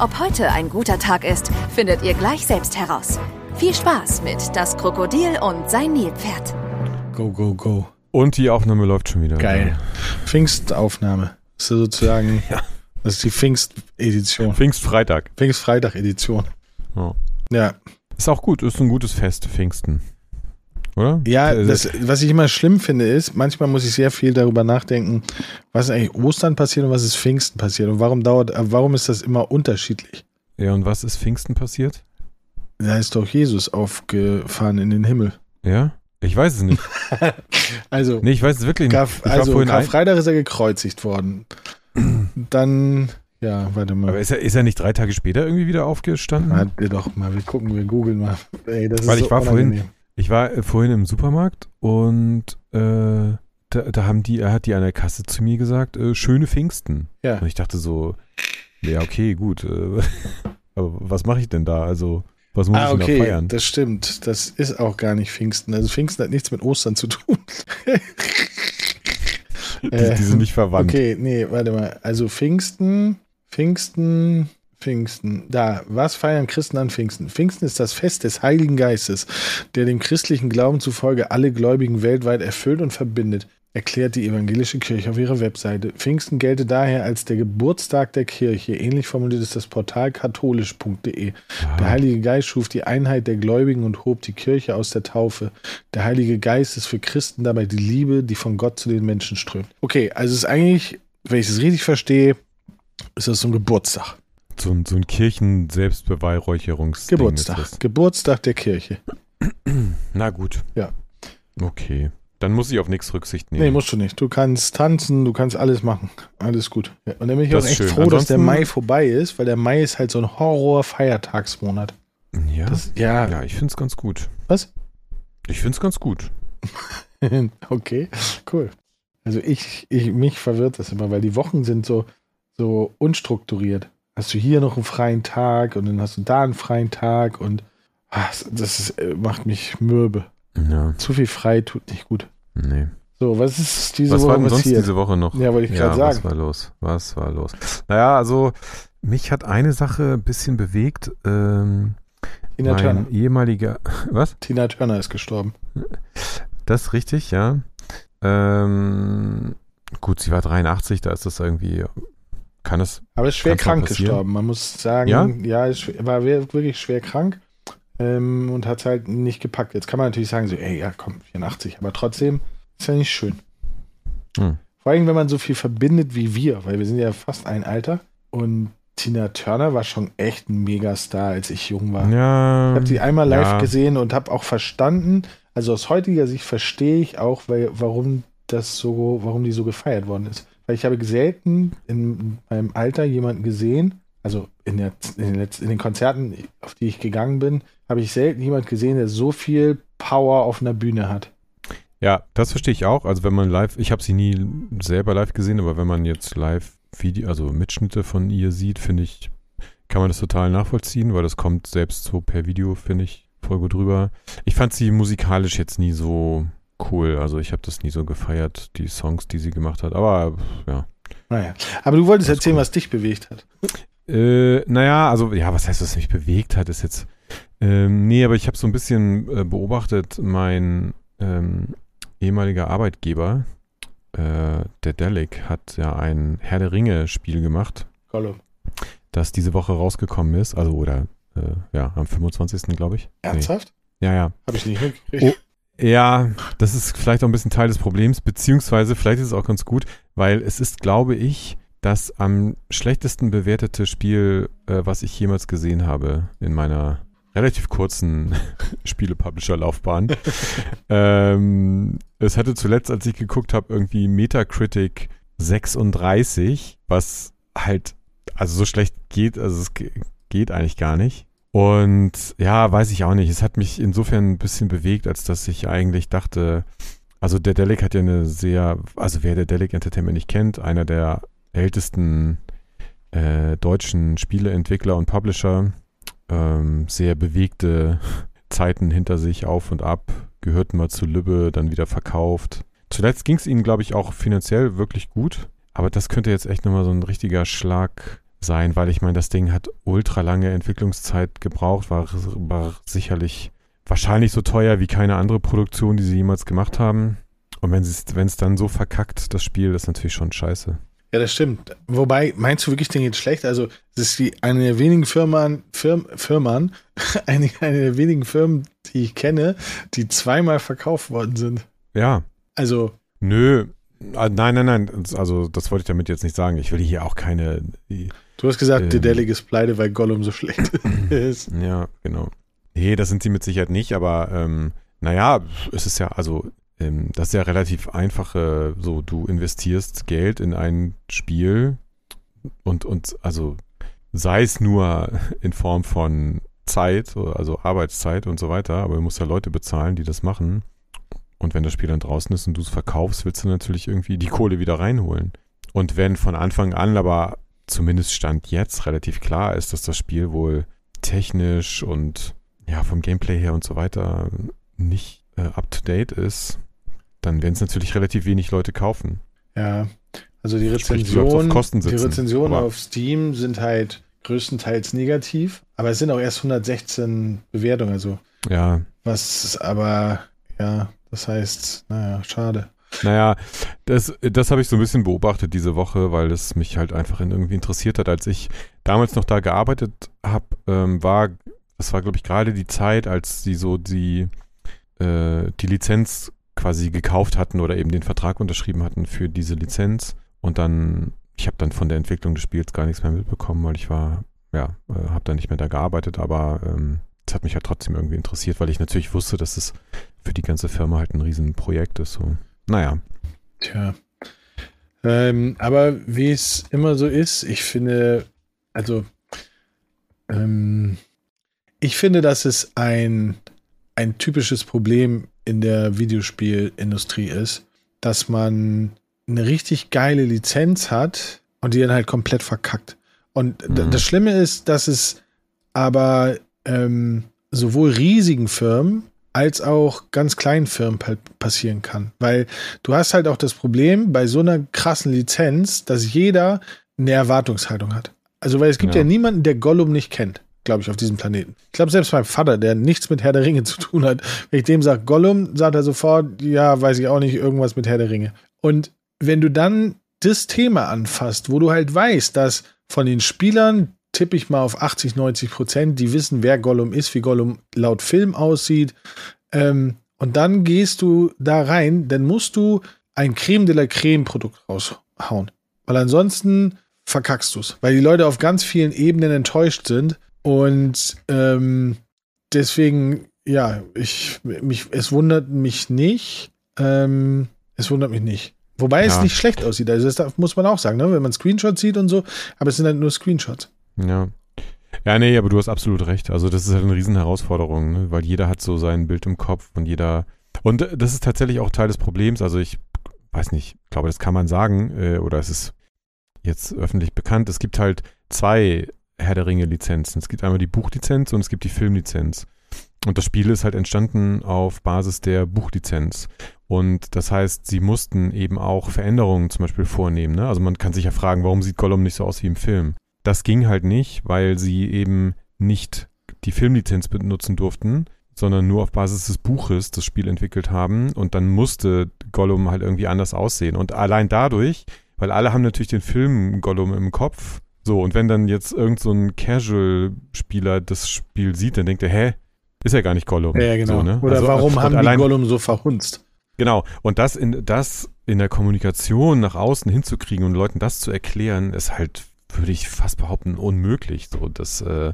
Ob heute ein guter Tag ist, findet ihr gleich selbst heraus. Viel Spaß mit Das Krokodil und sein Nilpferd. Go, go, go. Und die Aufnahme läuft schon wieder. Geil. Pfingstaufnahme. Das ist sozusagen, Ja. das ist die Pfingstedition. Pfingstfreitag. Pfingstfreitag-Edition. Ja. Ja. Ist auch gut, ist ein gutes Fest, Pfingsten. Oder? Ja, das, was ich immer schlimm finde, ist, manchmal muss ich sehr viel darüber nachdenken, was ist eigentlich Ostern passiert und was ist Pfingsten passiert und warum dauert, äh, warum ist das immer unterschiedlich? ja, und was ist Pfingsten passiert? Da ist doch Jesus aufgefahren in den Himmel. Ja? Ich weiß es nicht. Also, Nee, ich weiß es wirklich nicht. Karf, war also vorhin Karfreitag ist er gekreuzigt worden. Dann, ja, warte mal. Aber ist er, ist er nicht drei Tage später irgendwie wieder aufgestanden? Warte doch mal, wir gucken, wir googeln mal. Ey, das ist Weil so ich war vorhin- unangenehm. Ich war äh, vorhin im Supermarkt und äh, da, da haben die, er hat die an der Kasse zu mir gesagt, äh, schöne Pfingsten. Ja. Und ich dachte so, ja, okay, gut. Äh, aber was mache ich denn da? Also, was muss Ah, ich denn da okay, feiern? das stimmt. Das ist auch gar nicht Pfingsten. Also Pfingsten hat nichts mit Ostern zu tun. Die, die sind nicht verwandt. Äh, Okay, nee, warte mal. Also Pfingsten, Pfingsten, Pfingsten. Da, was feiern Christen an Pfingsten? Pfingsten ist das Fest des Heiligen Geistes, der dem christlichen Glauben zufolge alle Gläubigen weltweit erfüllt und verbindet, erklärt die evangelische Kirche auf ihrer Webseite. Pfingsten gelte daher als der Geburtstag der Kirche. Ähnlich formuliert ist das Portal katholisch.de. Der Heilige Geist schuf die Einheit der Gläubigen und hob die Kirche aus der Taufe. Der Heilige Geist ist für Christen dabei die Liebe, die von Gott zu den Menschen strömt. Okay, also es ist eigentlich, wenn ich es richtig verstehe, ist das so ein Geburtstag. So, ein- so ein Kirchen-Selbstbeweihräucherungs- Geburtstag. Geburtstag der Kirche. Na gut. Ja. Okay. Dann muss ich auf nichts Rücksicht nehmen. Nee, musst du nicht. Du kannst tanzen, du kannst alles machen. Alles gut. Ja, und dann bin ich Das auch echt schön. froh, dass der Ansonsten- Mai vorbei ist, weil der Mai ist halt so ein Horror-Feiertagsmonat. ja, Das, ja, ja, ich finde es ganz gut. Was? Ich finde es ganz gut. okay, cool. Also ich, ich, mich verwirrt das immer, weil die Wochen sind so, so unstrukturiert. Hast du hier noch einen freien Tag und dann hast du da einen freien Tag und ah, das ist, äh, macht mich mürbe. Ja, Zu viel frei tut nicht gut. nee. So, was ist diese Was war Woche denn sonst diese Woche noch? Ja, wollte ich ja, gerade was sagen. war los? Was war los? Naja, also mich hat eine Sache ein bisschen bewegt. Ähm, Tina mein Turner. ehemaliger, was? Tina Turner ist gestorben. Das ist richtig, ja. Ähm, gut, sie war 83, da ist das irgendwie, kann es, Aber ist schwer krank gestorben. Man muss sagen, Ja? ja, ist, war wir- wirklich schwer krank ähm, und hat halt nicht gepackt. Jetzt kann man natürlich sagen, so, ey, ja, komm, 84, aber trotzdem ist ja nicht schön. Hm. Vor allem, wenn man so viel verbindet wie wir, weil wir sind ja fast ein Alter und Tina Turner war schon echt ein Megastar, als ich jung war. ja. Ich habe sie einmal live ja. gesehen und habe auch verstanden, also aus heutiger Sicht verstehe ich auch, weil, warum das so, warum die so gefeiert worden ist. Weil ich habe selten in meinem Alter jemanden gesehen, also in, der, in, den, in den Konzerten, auf die ich gegangen bin, habe ich selten jemanden gesehen, der so viel Power auf einer Bühne hat. Ja, das verstehe ich auch. Also wenn man live, ich habe sie nie selber live gesehen, aber wenn man jetzt live Video, also Mitschnitte von ihr sieht, finde ich, kann man das total nachvollziehen, weil das kommt selbst so per Video, finde ich, voll gut rüber. Ich fand sie musikalisch jetzt nie so cool. Also ich habe das nie so gefeiert, die Songs, die sie gemacht hat. Aber ja. Naja. Aber du wolltest erzählen, cool. was dich bewegt hat. Äh, naja, also ja, was heißt, was mich bewegt hat, ist jetzt. Ähm, nee, aber ich habe so ein bisschen äh, beobachtet, mein ähm, ehemaliger Arbeitgeber, äh, der Delic, hat ja ein Herr der Ringe-Spiel gemacht, Gollum. das diese Woche rausgekommen ist. Also, oder äh, ja, am 25. glaube ich. Ernsthaft? Nee. Ja, ja. Habe ich nicht mitgekriegt. Ja, das ist vielleicht auch ein bisschen Teil des Problems, beziehungsweise vielleicht ist es auch ganz gut, weil es ist, glaube ich, das am schlechtesten bewertete Spiel, äh, was ich jemals gesehen habe in meiner relativ kurzen Spiele-Publisher-Laufbahn. ähm, es hatte zuletzt, als ich geguckt habe, irgendwie Metacritic 36, was halt, also so schlecht geht, also es ge- geht eigentlich gar nicht. Und ja, weiß ich auch nicht. Es hat mich insofern ein bisschen bewegt, als dass ich eigentlich dachte, also der Delic hat ja eine sehr, also wer der Delic Entertainment nicht kennt, einer der ältesten äh, deutschen Spieleentwickler und Publisher, ähm, sehr bewegte Zeiten hinter sich, auf und ab, gehörten mal zu Lübbe, dann wieder verkauft. Zuletzt ging es ihnen, glaube ich, auch finanziell wirklich gut. Aber das könnte jetzt echt nochmal so ein richtiger Schlag sein, weil ich meine, das Ding hat ultra lange Entwicklungszeit gebraucht, war, war sicherlich wahrscheinlich so teuer wie keine andere Produktion, die sie jemals gemacht haben. Und wenn es dann so verkackt, das Spiel, das ist natürlich schon scheiße. Ja, das stimmt. Wobei, meinst du wirklich, den geht schlecht? Also, es ist die, eine der wenigen Firmen, Firm, Firmen eine, eine der wenigen Firmen, die ich kenne, die zweimal verkauft worden sind. Ja. Also. Nö. Ah, nein, nein, nein. Also, das wollte ich damit jetzt nicht sagen. Ich will hier auch keine. Du hast gesagt, ähm, Dedelic ist pleite, weil Gollum so schlecht ist. Ja, genau. Nee, das sind sie mit Sicherheit nicht, aber ähm, naja, es ist ja, also ähm, das ist ja relativ einfache, so du investierst Geld in ein Spiel und, und also sei es nur in Form von Zeit, also Arbeitszeit und so weiter, aber du musst ja Leute bezahlen, die das machen. Und wenn das Spiel dann draußen ist und du es verkaufst, willst du natürlich irgendwie die Kohle wieder reinholen. Und wenn von Anfang an aber zumindest Stand jetzt relativ klar ist, dass das Spiel wohl technisch und ja vom Gameplay her und so weiter nicht äh, up to date ist, dann werden es natürlich relativ wenig Leute kaufen. Ja, also die Rezensionen, die Rezensionen auf Steam sind halt größtenteils negativ, aber es sind auch erst 116 Bewertungen, also ja. Was aber, ja, das heißt, naja, schade. Naja, das, das habe ich so ein bisschen beobachtet diese Woche, weil es mich halt einfach irgendwie interessiert hat. Als ich damals noch da gearbeitet habe, ähm, war, das war, glaube ich, gerade die Zeit, als sie so die, äh, die Lizenz quasi gekauft hatten oder eben den Vertrag unterschrieben hatten für diese Lizenz. Und dann, ich habe dann von der Entwicklung des Spiels gar nichts mehr mitbekommen, weil ich war, ja, äh, habe da nicht mehr da gearbeitet, aber ähm, es hat mich halt trotzdem irgendwie interessiert, weil ich natürlich wusste, dass es für die ganze Firma halt ein Riesenprojekt ist. So. Naja. Tja. Ähm, aber wie es immer so ist, ich finde, also ähm, ich finde, dass es ein, ein typisches Problem in der Videospielindustrie ist, dass man eine richtig geile Lizenz hat und die dann halt komplett verkackt. Und mhm. das Schlimme ist, dass es aber ähm, sowohl riesigen Firmen als auch ganz kleinen Firmen passieren kann. Weil du hast halt auch das Problem bei so einer krassen Lizenz, dass jeder eine Erwartungshaltung hat. Also, weil es gibt ja, ja niemanden, der Gollum nicht kennt glaube ich, auf diesem Planeten. Ich glaube, selbst mein Vater, der nichts mit Herr der Ringe zu tun hat, wenn ich dem sage Gollum, sagt er sofort, ja, weiß ich auch nicht, irgendwas mit Herr der Ringe. Und wenn du dann das Thema anfasst, wo du halt weißt, dass von den Spielern, tippe ich mal auf 80, 90 Prozent, die wissen, wer Gollum ist, wie Gollum laut Film aussieht, ähm, und dann gehst du da rein, dann musst du ein Creme de la Creme Produkt raushauen. Weil ansonsten verkackst du es. Weil die Leute auf ganz vielen Ebenen enttäuscht sind und ähm, deswegen, ja, ich, mich, es wundert mich nicht. Ähm, es wundert mich nicht. Wobei ja. es nicht schlecht aussieht. Also das muss man auch sagen, ne? wenn man Screenshots sieht und so. Aber es sind halt nur Screenshots. Ja. Ja, nee, aber du hast absolut recht. Also das ist halt eine riesen Herausforderung, ne? weil jeder hat so sein Bild im Kopf und jeder. Und das ist tatsächlich auch Teil des Problems. Also ich weiß nicht, ich glaube, das kann man sagen, äh, oder es ist jetzt öffentlich bekannt. Es gibt halt zwei Herr der Ringe Lizenzen. Es gibt einmal die Buchlizenz und es gibt die Filmlizenz. Und das Spiel ist halt entstanden auf Basis der Buchlizenz. Und das heißt, sie mussten eben auch Veränderungen zum Beispiel vornehmen. Ne? Also man kann sich ja fragen, warum sieht Gollum nicht so aus wie im Film? Das ging halt nicht, weil sie eben nicht die Filmlizenz benutzen durften, sondern nur auf Basis des Buches das Spiel entwickelt haben. Und dann musste Gollum halt irgendwie anders aussehen. Und allein dadurch, weil alle haben natürlich den Film Gollum im Kopf, so, und wenn dann jetzt irgend so ein Casual-Spieler das Spiel sieht, dann denkt er, hä, ist ja gar nicht Gollum. Ja, genau. So, ne? Oder also, warum haben allein, die Gollum so verhunzt? Genau. Und das in, das in der Kommunikation nach außen hinzukriegen und Leuten das zu erklären, ist halt, würde ich fast behaupten, unmöglich. So, das, äh,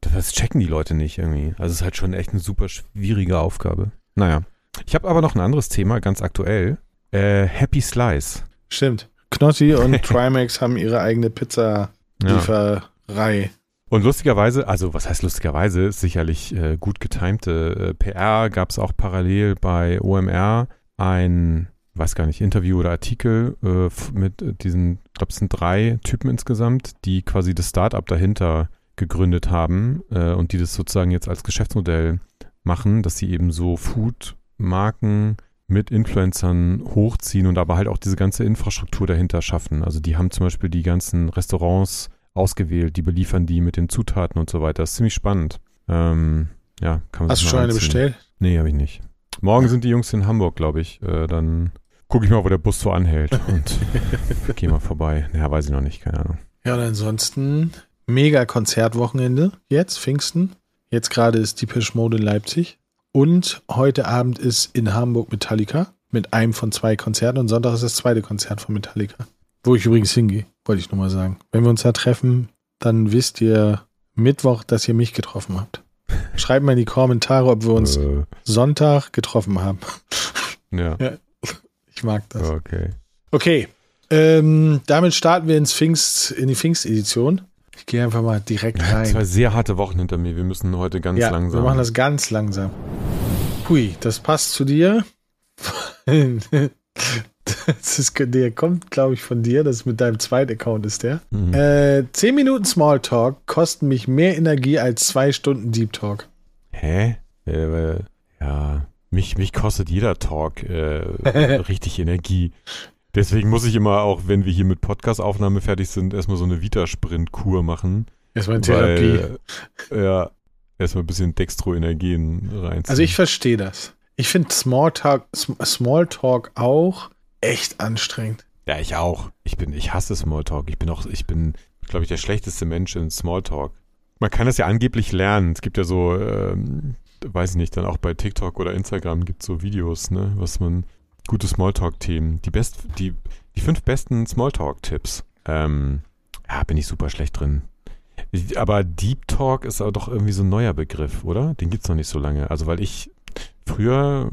das checken die Leute nicht irgendwie. Also es ist halt schon echt eine super schwierige Aufgabe. Naja. Ich habe aber noch ein anderes Thema, ganz aktuell. Äh, Happy Slice. Stimmt. Knossi und Trimax haben ihre eigene Pizza Lieferei. Und lustigerweise, also was heißt lustigerweise, ist sicherlich äh, gut getimte äh, PR, gab es auch parallel bei OMR ein, weiß gar nicht, Interview oder Artikel äh, mit diesen, ich glaube es sind drei Typen insgesamt, die quasi das Startup dahinter gegründet haben äh, und die das sozusagen jetzt als Geschäftsmodell machen, dass sie eben so Food-Marken mit Influencern hochziehen und aber halt auch diese ganze Infrastruktur dahinter schaffen. Also die haben zum Beispiel die ganzen Restaurants ausgewählt, die beliefern die mit den Zutaten und so weiter. Das ist ziemlich spannend. Ähm, ja, kann man Hast du schon eine bestellt? Nee, habe ich nicht. Morgen sind die Jungs in Hamburg, glaube ich. Äh, dann gucke ich mal, wo der Bus so anhält und gehe mal vorbei. Ja, weiß ich noch nicht, keine Ahnung. Ja, und ansonsten mega Konzertwochenende jetzt, Pfingsten. Jetzt gerade ist die Mode in Leipzig. Und heute Abend ist in Hamburg Metallica mit einem von zwei Konzerten und Sonntag ist das zweite Konzert von Metallica. Wo ich übrigens hingehe, wollte ich nur mal sagen. Wenn wir uns da treffen, dann wisst ihr Mittwoch, dass ihr mich getroffen habt. Schreibt mal in die Kommentare, ob wir uns äh. Sonntag getroffen haben. Ja. ja. Ich mag das. Okay. Okay. Ähm, damit starten wir ins Pfingst, in die Pfingstedition. Ich gehe einfach mal direkt rein. Zwei sehr harte Wochen hinter mir. Wir müssen heute ganz ja, langsam. Wir machen das ganz langsam. Hui, das passt zu dir. das ist, der kommt, glaube ich, von dir. Das ist mit deinem zweiten Account ist der. Mhm. Äh, zehn Minuten Smalltalk kosten mich mehr Energie als zwei Stunden Deep Talk. Hä? Äh, ja, mich, mich kostet jeder Talk äh, richtig Energie. Deswegen muss ich immer auch, wenn wir hier mit Podcast-Aufnahme fertig sind, erstmal so eine Vita-Sprint-Kur machen. Erstmal eine Therapie. Weil, ja, erstmal ein bisschen Dextro-Energien reinziehen. Also ich verstehe das. Ich finde Smalltalk, Smalltalk auch echt anstrengend. Ja, ich auch. Ich bin, ich hasse Smalltalk. Ich bin auch, ich bin, glaube ich, der schlechteste Mensch in Smalltalk. Man kann das ja angeblich lernen. Es gibt ja so, ähm, weiß ich nicht, dann auch bei TikTok oder Instagram gibt es so Videos, ne, was man gute Smalltalk-Themen. Die, best, die, die fünf besten Smalltalk-Tipps. Ähm, ja, bin ich super schlecht drin. Aber Deep Talk ist aber doch irgendwie so ein neuer Begriff, oder? Den gibt es noch nicht so lange. Also, weil ich früher,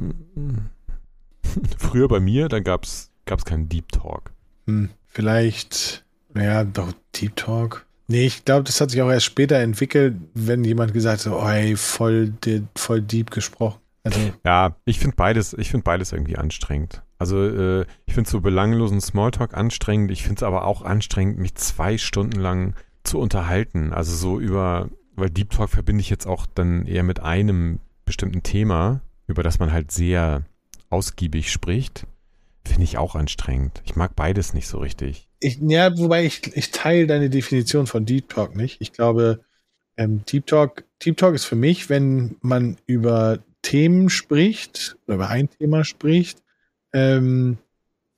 früher bei mir, da gab es keinen Deep Talk. Hm, vielleicht, naja, doch Deep Talk. Nee, ich glaube, das hat sich auch erst später entwickelt, wenn jemand gesagt hat, oh, ey, voll, voll deep gesprochen. Also, ja, ich finde beides, ich beides irgendwie anstrengend. Also äh, ich finde so belanglosen Smalltalk anstrengend. Ich finde es aber auch anstrengend, mich zwei Stunden lang zu unterhalten. Also so über, weil Deep Talk verbinde ich jetzt auch dann eher mit einem bestimmten Thema, über das man halt sehr ausgiebig spricht. Finde ich auch anstrengend. Ich mag beides nicht so richtig. Ich, ja, wobei ich, ich teile deine Definition von Deep Talk nicht. Ich glaube, ähm, Deep Talk, Deep Talk ist für mich, wenn man über Themen spricht oder über ein Thema spricht, ähm,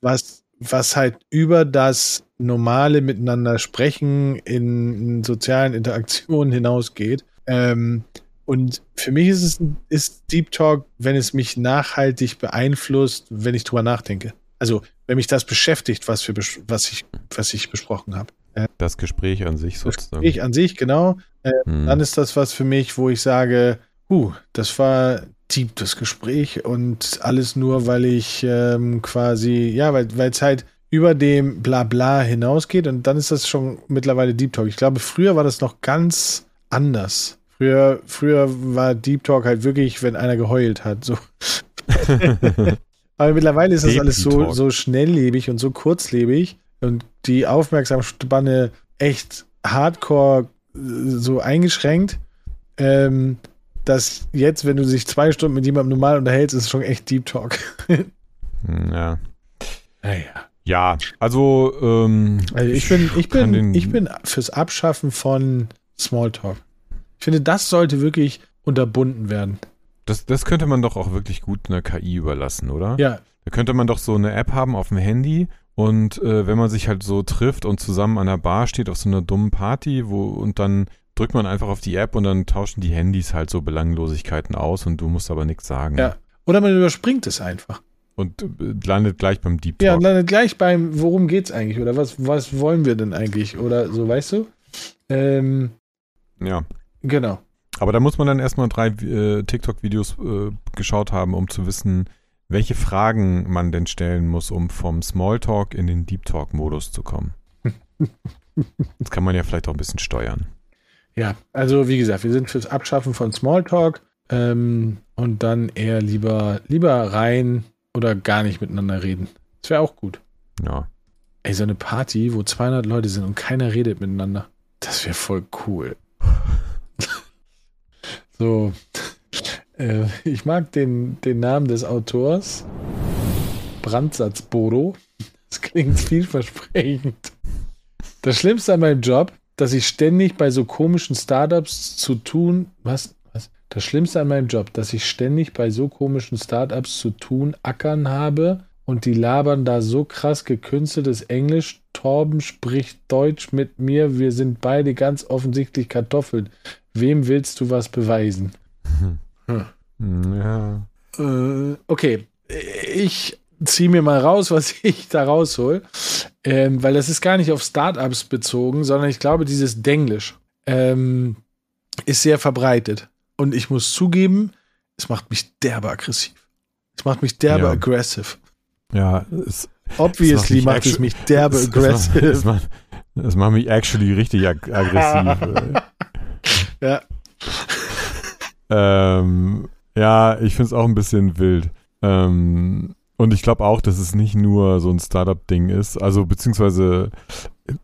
was, was halt über das normale Miteinander sprechen in, in sozialen Interaktionen hinausgeht. Ähm, und für mich ist es ist Deep Talk, wenn es mich nachhaltig beeinflusst, wenn ich drüber nachdenke. Also wenn mich das beschäftigt, was, für, was, ich, was ich besprochen habe. Äh, das Gespräch an sich sozusagen. Das Gespräch an sich, genau. Äh, hm. Dann ist das was für mich, wo ich sage, huh, das war deep, das Gespräch und alles nur, weil ich ähm, quasi, ja, weil es halt über dem Blabla hinausgeht und dann ist das schon mittlerweile Deep Talk. Ich glaube, früher war das noch ganz anders. Früher, früher war Deep Talk halt wirklich, wenn einer geheult hat. So. Aber mittlerweile ist das alles so, so schnelllebig und so kurzlebig und die Aufmerksamspanne echt hardcore äh, so eingeschränkt. Ähm, dass jetzt, wenn du dich zwei Stunden mit jemandem normal unterhältst, ist schon echt Deep Talk. Hm, ja. Naja. Ja, also, ähm, also ich bin, ich bin, ich bin fürs Abschaffen von Smalltalk. Ich finde, das sollte wirklich unterbunden werden. Das, das könnte man doch auch wirklich gut einer KI überlassen, oder? Ja. Da könnte man doch so eine App haben auf dem Handy und äh, wenn man sich halt so trifft und zusammen an der Bar steht auf so einer dummen Party, wo und dann drückt man einfach auf die App und dann tauschen die Handys halt so Belanglosigkeiten aus und du musst aber nichts sagen. Ja. Oder man überspringt es einfach. Und äh, landet gleich beim Deep Talk. Ja, landet gleich beim, worum geht's eigentlich? Oder was, was wollen wir denn eigentlich? Oder so, weißt du? Ähm, ja. Genau. Aber da muss man dann erstmal drei äh, TikTok-Videos äh, geschaut haben, um zu wissen, welche Fragen man denn stellen muss, um vom Smalltalk in den Deep Talk-Modus zu kommen. das kann man ja vielleicht auch ein bisschen steuern. Ja, also wie gesagt, wir sind fürs Abschaffen von Smalltalk ähm, und dann eher lieber, lieber rein oder gar nicht miteinander reden. Das wäre auch gut. Ja. Ey, so eine Party, wo 200 Leute sind und keiner redet miteinander. Das wäre voll cool. so. Äh, ich mag den, den Namen des Autors. Brandsatz Bodo. Das klingt vielversprechend. Das Schlimmste an meinem Job, dass ich ständig bei so komischen Startups zu tun, was, was? Das Schlimmste an meinem Job, dass ich ständig bei so komischen Startups zu tun, ackern habe und die labern da so krass gekünsteltes Englisch. Torben spricht Deutsch mit mir. Wir sind beide ganz offensichtlich Kartoffeln. Wem willst du was beweisen? Hm. Ja. Äh, okay, ich ziehe mir mal raus, was ich da raushol, ähm, weil das ist gar nicht auf Startups bezogen, sondern ich glaube, dieses Denglisch ähm, ist sehr verbreitet. Und ich muss zugeben, es macht mich derbe aggressiv. Es macht mich derbe Ja. aggressive. Ja, es, Obviously mich macht es actu- mich derbe es, es, aggressive. macht, es, macht, es macht mich actually richtig ag aggressiv. Ja. ähm, ja, ich finde es auch ein bisschen wild. Ähm, und ich glaube auch, dass es nicht nur so ein Startup-Ding ist. Also beziehungsweise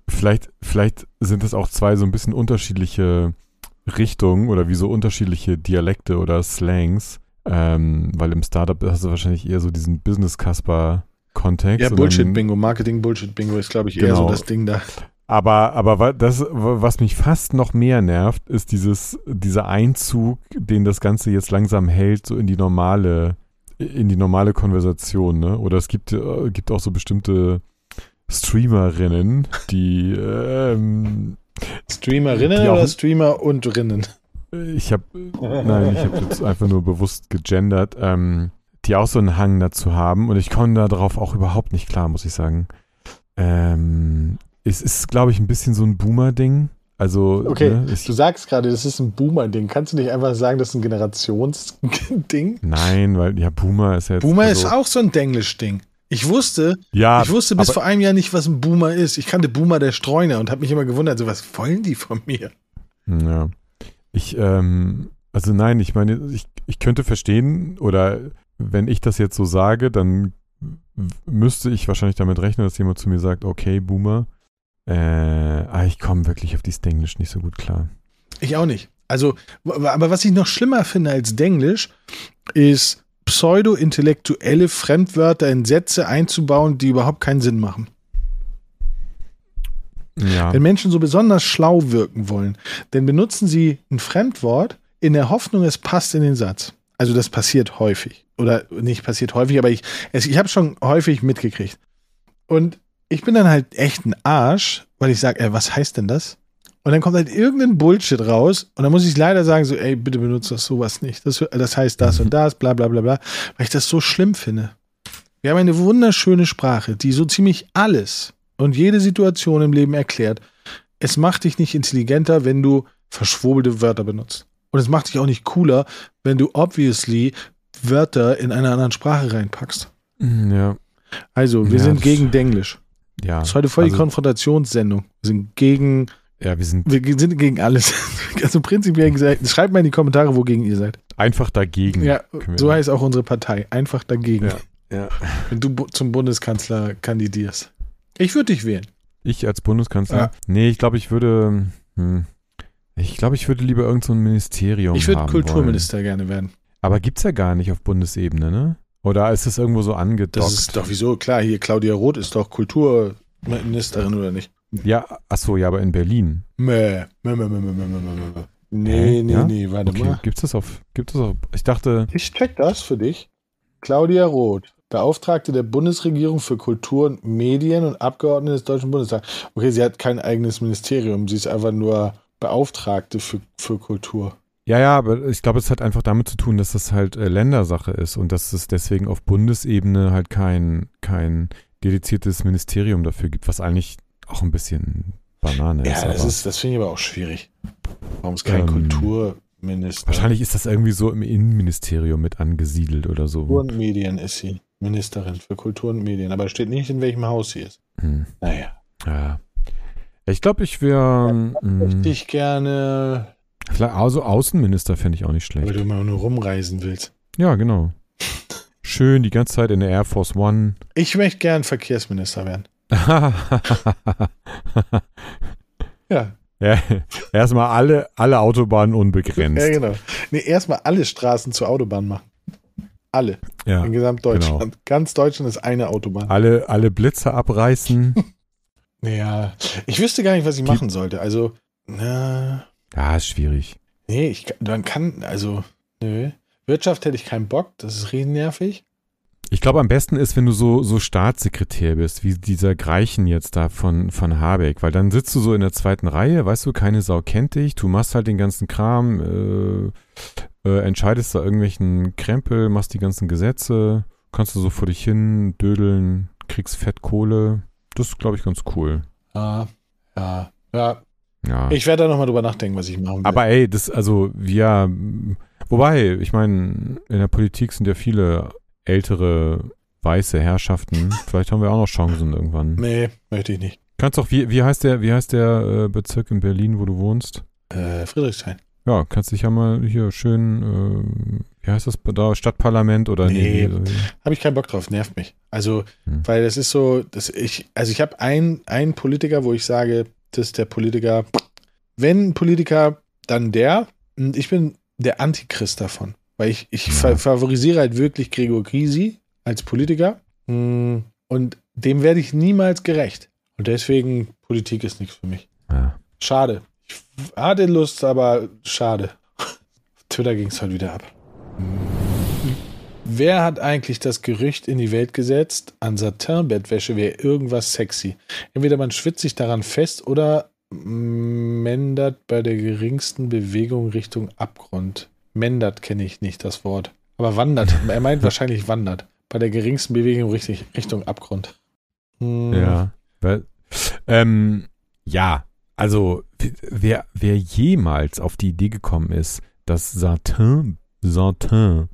vielleicht, vielleicht sind es auch zwei so ein bisschen unterschiedliche Richtungen oder wie so unterschiedliche Dialekte oder Slangs. Ähm, weil im Startup hast du wahrscheinlich eher so diesen Business-Casper-Kontext. Ja, Bullshit-Bingo, Marketing-Bullshit-Bingo ist, glaube ich, eher so Genau. das Ding da. Aber, aber das, wa- was mich fast noch mehr nervt, ist dieses, dieser Einzug, den das Ganze jetzt langsam hält, so in die normale, in die normale Konversation, ne? Oder es gibt, äh, gibt auch so bestimmte Streamerinnen, die, ähm, Streamerinnen Die auch- oder Streamer und Rinnen? ich habe, nein, ich habe jetzt einfach nur bewusst gegendert, ähm, die auch so einen Hang dazu haben und ich komme darauf auch überhaupt nicht klar, muss ich sagen. Ähm, es ist, glaube ich, ein bisschen so ein Boomer-Ding. Also, Okay, ne, ich, du sagst gerade, das ist ein Boomer-Ding. Kannst du nicht einfach sagen, das ist ein Generationsding? nein, weil ja, Boomer ist ja jetzt. Boomer also, ist auch so ein Denglisch-Ding. Ich wusste, Ja, ich wusste bis aber- vor einem Jahr nicht, was ein Boomer ist. Ich kannte Boomer der Streuner und habe mich immer gewundert, so was wollen die von mir? Ja. Ich, ähm, also nein, ich meine, ich, ich könnte verstehen, oder wenn ich das jetzt so sage, dann müsste ich wahrscheinlich damit rechnen, dass jemand zu mir sagt, okay, Boomer. Äh, aber ich komme wirklich auf dieses Denglisch nicht so gut klar. Ich auch nicht. Also, aber was ich noch schlimmer finde als Denglisch, ist pseudo-intellektuelle Fremdwörter in Sätze einzubauen, die überhaupt keinen Sinn machen. Ja. Wenn Menschen so besonders schlau wirken wollen, dann benutzen sie ein Fremdwort in der Hoffnung, es passt in den Satz. Also das passiert häufig. Oder nicht passiert häufig, aber ich, es, ich habe schon häufig mitgekriegt. Und ich bin dann halt echt ein Arsch, weil ich sage, ey, was heißt denn das? Und dann kommt halt irgendein Bullshit raus und dann muss ich leider sagen, so, ey, bitte benutze das sowas nicht. Das, das heißt das und das, bla bla bla bla, weil ich das so schlimm finde. Wir haben eine wunderschöne Sprache, die so ziemlich alles und jede Situation im Leben erklärt. Es macht dich nicht intelligenter, wenn du verschwobelte Wörter benutzt. Und es macht dich auch nicht cooler, wenn du obviously Wörter in einer anderen Sprache reinpackst. Ja. Also, wir Ja, sind gegen Denglisch. Ja. Das ist heute voll die also, Konfrontationssendung. Wir sind gegen, ja, wir sind wir sind gegen alles. Also prinzipiell gesagt, schreibt mal in die Kommentare, wogegen ihr seid. einfach dagegen. Ja, so heißt auch unsere Partei. Einfach dagegen. Ja. Ja. Wenn du zum Bundeskanzler kandidierst. Ich würde dich wählen. Ich als Bundeskanzler? Ja. Nee, ich glaube, ich würde. Hm, ich glaube, ich würde lieber irgend so ein Ministerium Ich würde Kulturminister gerne werden. Wollen. Aber gibt's ja gar nicht auf Bundesebene, ne? Oder ist es irgendwo so angedockt? Das ist doch wieso, klar, hier Claudia Roth ist doch Kulturministerin, oder nicht? Ja, achso, ja, aber in Berlin. Mäh, mäh, mäh, mäh, mäh, mäh, mäh. Nee, nee, ja? nee, warte okay. mal. Gibt es das auf, gibt es auf, ich dachte... Ich check das für dich. Claudia Roth, Beauftragte der Bundesregierung für Kultur und Medien und Abgeordnete des Deutschen Bundestags. Okay, sie hat kein eigenes Ministerium, sie ist einfach nur Beauftragte für, für Kultur. Ja, ja, aber ich glaube, es hat einfach damit zu tun, dass das halt äh, Ländersache ist und dass es deswegen auf Bundesebene halt kein, kein dediziertes Ministerium dafür gibt, was eigentlich auch ein bisschen Banane ist. Ja, das ist, das finde ich aber auch schwierig. Warum ist kein Ähm, Kulturminister? wahrscheinlich ist das irgendwie so im Innenministerium mit angesiedelt oder so. Kultur und Medien ist sie. Ministerin für Kultur und Medien. Aber steht nicht, in welchem Haus sie ist. Hm. Naja. Ja. Ich glaube, ich wäre. Möchte ich gerne, Vielleicht also Außenminister fände ich auch nicht weil schlecht. du immer nur rumreisen willst. Ja, genau. Schön die ganze Zeit in der Air Force One. Ich möchte gern Verkehrsminister werden. Ja, ja, erstmal alle, alle Autobahnen unbegrenzt. ja genau. Nee, erstmal alle Straßen zur Autobahn machen. Alle. Ja, In Gesamtdeutschland. Ganz Deutschland ist eine Autobahn. alle, alle Blitze abreißen. Ja, ich wüsste gar nicht, was ich machen sollte. Also, na, Ja, ist schwierig. nee, ich, kann- man kann, also, nö. Wirtschaft hätte ich keinen Bock, das ist riesennervig. Ich glaube, am besten ist, wenn du so, so Staatssekretär bist, wie dieser Greichen jetzt da von, von Habeck, weil dann sitzt du so in der zweiten Reihe, weißt du, keine Sau kennt dich, du machst halt den ganzen Kram, äh, äh, entscheidest da irgendwelchen Krempel, machst die ganzen Gesetze, kannst du so vor dich hin dödeln, kriegst Fettkohle. Das ist, glaube ich, ganz cool. Ja, ja, ja. Ja. Ich werde da nochmal drüber nachdenken, was ich machen will. Aber ey, das, also, wir, wobei, ich meine, in der Politik sind ja viele ältere weiße Herrschaften. Vielleicht haben wir auch noch Chancen irgendwann. nee, möchte ich nicht. Kannst doch, wie, wie heißt der, wie heißt der äh, Bezirk in Berlin, wo du wohnst? Äh, Friedrichshain. Ja, kannst dich ja mal hier schön, äh, wie heißt das da, Stadtparlament oder Nee. nee. Habe ich keinen Bock drauf, nervt mich. Also, Hm. weil das ist so, dass ich, also ich habe einen Politiker, wo ich sage, das ist der Politiker, wenn ein Politiker, dann der. Und ich bin der Antichrist davon. Weil ich, ich Ja. fa favorisiere halt wirklich Gregor Gysi als Politiker. Mm, Und dem werde ich niemals gerecht. Und deswegen, Politik ist nichts für mich. Ja. Schade. Ich hatte Lust, aber schade. Auf Twitter ging es heute wieder ab. Wer hat eigentlich das Gerücht in die Welt gesetzt, an Satin-Bettwäsche wäre irgendwas sexy? Entweder man schwitzt sich daran fest oder mändert bei der geringsten Bewegung Richtung Abgrund. Mändert kenne ich nicht das Wort. Aber wandert. Er meint wahrscheinlich wandert. Bei der geringsten Bewegung richtig, Richtung Abgrund. Hm, Ja. Ähm, ja, also wer, wer jemals auf die Idee gekommen ist, dass Satin, Satin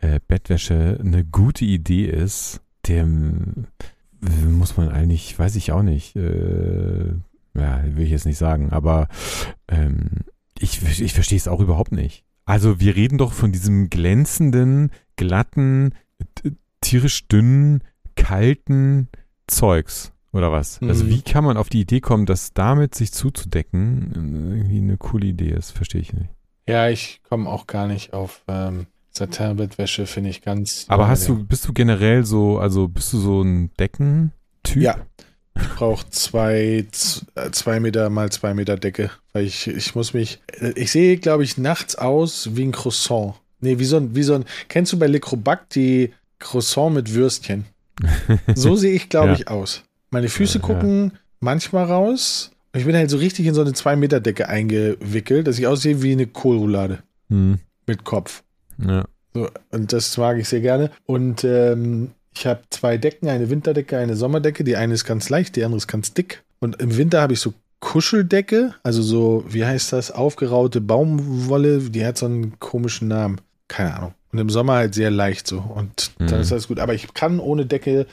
äh, Bettwäsche eine gute Idee ist, dem muss man eigentlich, weiß ich auch nicht, äh, ja, will ich jetzt nicht sagen, aber ähm, ich, ich verstehe es auch überhaupt nicht. Also wir reden doch von diesem glänzenden, glatten, tierisch dünnen, kalten Zeugs oder was? Also Mhm. wie kann man auf die Idee kommen, dass damit sich zuzudecken irgendwie eine coole Idee ist? Verstehe ich nicht. Ja, ich komme auch gar nicht auf ähm, Satin-Bettwäsche, finde ich ganz. Aber hast du, bist du generell so, also bist du so ein Deckentyp? Ja. Ich brauche zwei, äh, zwei Meter mal zwei Meter Decke, weil ich, ich muss mich. äh, Ich sehe, glaube ich, nachts aus wie ein Croissant. Nee, wie so ein, wie so ein. Kennst du bei Le Crobac die Croissant mit Würstchen? So sehe ich, glaube Ja. ich, aus. Meine Füße Ja, ja. gucken manchmal raus. Und ich bin halt so richtig in so eine zwei Meter Decke eingewickelt, dass ich aussehe wie eine Kohlroulade Hm, mit Kopf. Ja. So, und das mag ich sehr gerne. Und ähm, ich habe zwei Decken, eine Winterdecke, eine Sommerdecke. Die eine ist ganz leicht, die andere ist ganz dick. Und im Winter habe ich so Kuscheldecke, also so, wie heißt das, aufgeraute Baumwolle, die hat so einen komischen Namen. Keine Ahnung. Und im Sommer halt sehr leicht so. Und dann Mhm. ist alles gut. Aber ich kann ohne Decke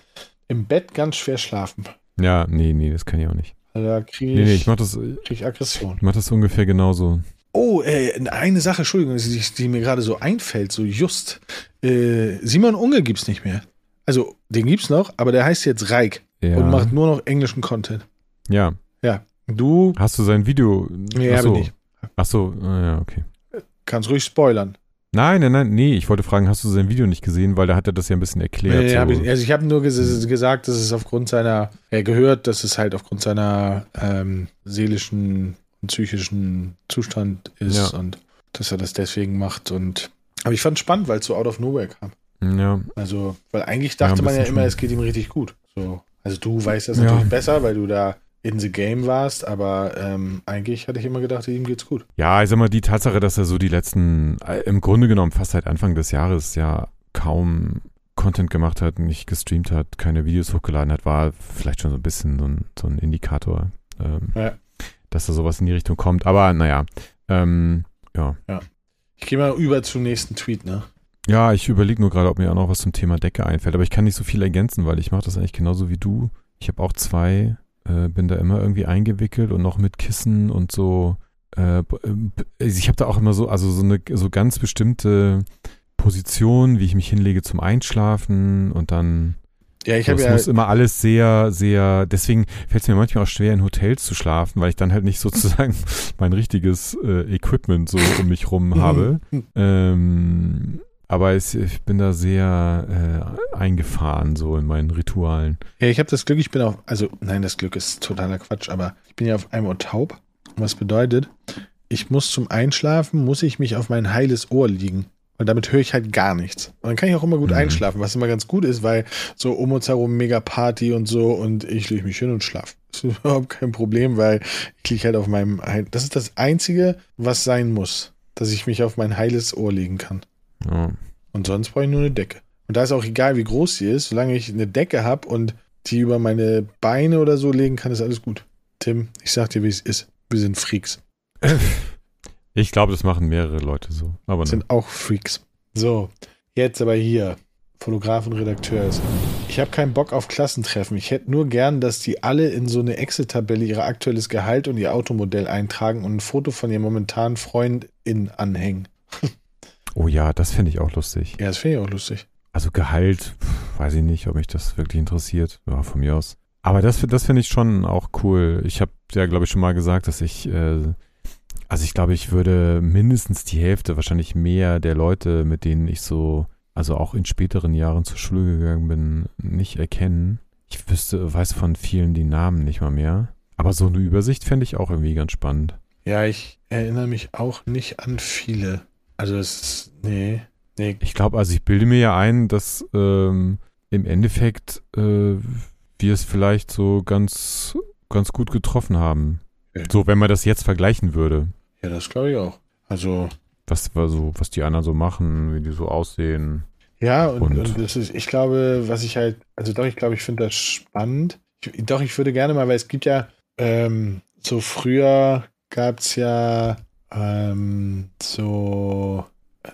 im Bett ganz schwer schlafen. Ja, nee, nee, das kann ich auch nicht. Also Da kriege ich, Nee, nee, ich mach das, krieg ich Aggression. ich mach das ungefähr genauso. Oh, äh, eine Sache, Entschuldigung, die, die mir gerade so einfällt, so just. Äh, Simon Unge gibt's nicht mehr. Also, den gibt's noch, aber der heißt jetzt Reik Ja. und macht nur noch englischen Content. ja. Ja, du Hast du sein Video? Nee, Ach habe ich nicht. Ach so, ah, ja, okay. kannst ruhig spoilern. Nein, nein, nein, nee, ich wollte fragen, hast du sein Video nicht gesehen, weil da hat er das ja ein bisschen erklärt. Nee, so. hab ich, also ich habe nur ges gesagt, dass es aufgrund seiner, er gehört, dass es halt aufgrund seiner ähm, seelischen psychischen Zustand ist Ja. und dass er das deswegen macht. Und aber ich fand spannend, weil es so out of nowhere kam. ja, Also, weil eigentlich Ja, dachte ein man ja immer, schon. es geht ihm richtig gut. So. Also du weißt das Ja. natürlich besser, weil du da in the game warst, aber ähm, eigentlich hatte ich immer gedacht, ihm geht's gut. Ja, ich sag mal, die Tatsache, dass er so die letzten, äh, im Grunde genommen fast seit Anfang des Jahres ja kaum Content gemacht hat, nicht gestreamt hat, keine Videos hochgeladen hat, war vielleicht schon so ein bisschen so ein, so ein Indikator, ähm, Ja. Dass da sowas in die Richtung kommt. Aber naja, ähm, Ich gehe mal über zum nächsten Tweet, ne? ja, ich überlege nur gerade, ob mir auch noch was zum Thema Decke einfällt, aber ich kann nicht so viel ergänzen, weil ich mache das eigentlich genauso wie du. Ich habe auch zwei äh, bin da immer irgendwie eingewickelt und noch mit Kissen und so. Äh, ich habe da auch immer so, also so eine so ganz bestimmte Position, wie ich mich hinlege zum Einschlafen und dann Ja, ich so, habe es ja. muss immer alles sehr, sehr, deswegen fällt es mir manchmal auch schwer, in Hotels zu schlafen, weil ich dann halt nicht sozusagen mein richtiges äh, Equipment so um mich rum habe. Ähm, aber es, ich bin da sehr äh, eingefahren, so in meinen Ritualen. Ja, ich habe das Glück, ich bin auf, also nein, das Glück ist totaler Quatsch, aber ich bin ja auf einem Ohr taub. Was bedeutet, ich muss zum Einschlafen, muss ich mich auf mein heiles Ohr liegen. Und damit höre ich halt gar nichts. Und dann kann ich auch immer gut Mhm. einschlafen, was immer ganz gut ist, weil so um uns herum mega Party und so und ich lege mich hin und schlafe. Das ist überhaupt kein Problem, weil ich liege halt auf meinem, Heil- das ist das Einzige, was sein muss, dass ich mich auf mein heiles Ohr legen kann. Ja. Und sonst brauche ich nur eine Decke. Und da ist auch egal, wie groß sie ist, solange ich eine Decke habe und die über meine Beine oder so legen kann, ist alles gut. Tim, ich sag dir, wie es ist. Wir sind Freaks. Ich glaube, das machen mehrere Leute so. Aber Wir ne. sind auch Freaks. So, jetzt aber hier. Fotograf und Redakteur ist. Ich habe keinen Bock auf Klassentreffen. Ich hätte nur gern, dass die alle in so eine Excel-Tabelle ihr aktuelles Gehalt und ihr Automodell eintragen und ein Foto von ihrem momentanen Freundin anhängen. Oh ja, das finde ich auch lustig. Ja, das finde ich auch lustig. Also Gehalt, weiß ich nicht, ob mich das wirklich interessiert. Ja, von mir aus. Aber das, das finde ich schon auch cool. Ich habe ja, glaube ich, schon mal gesagt, dass ich, äh, also ich glaube, ich würde mindestens die Hälfte, wahrscheinlich mehr der Leute, mit denen ich so, also auch in späteren Jahren zur Schule gegangen bin, nicht erkennen. Ich wüsste, weiß von vielen die Namen nicht mal mehr. Aber so eine Übersicht fände ich auch irgendwie ganz spannend. Ja, ich erinnere mich auch nicht an viele. Also es ist, nee, nee, Ich glaube, also ich bilde mir ja ein, dass ähm, im Endeffekt äh, wir es vielleicht so ganz, ganz gut getroffen haben. So, wenn man das jetzt vergleichen würde. Ja, das glaube ich auch. Also, Was, war so, was die anderen so machen, wie die so aussehen. ja, und, Und- und, das ist, ich glaube, was ich halt, also doch, ich glaube, ich finde das spannend. Ich, doch, ich würde gerne mal, weil es gibt ja, ähm, so früher gab es ja ähm, so,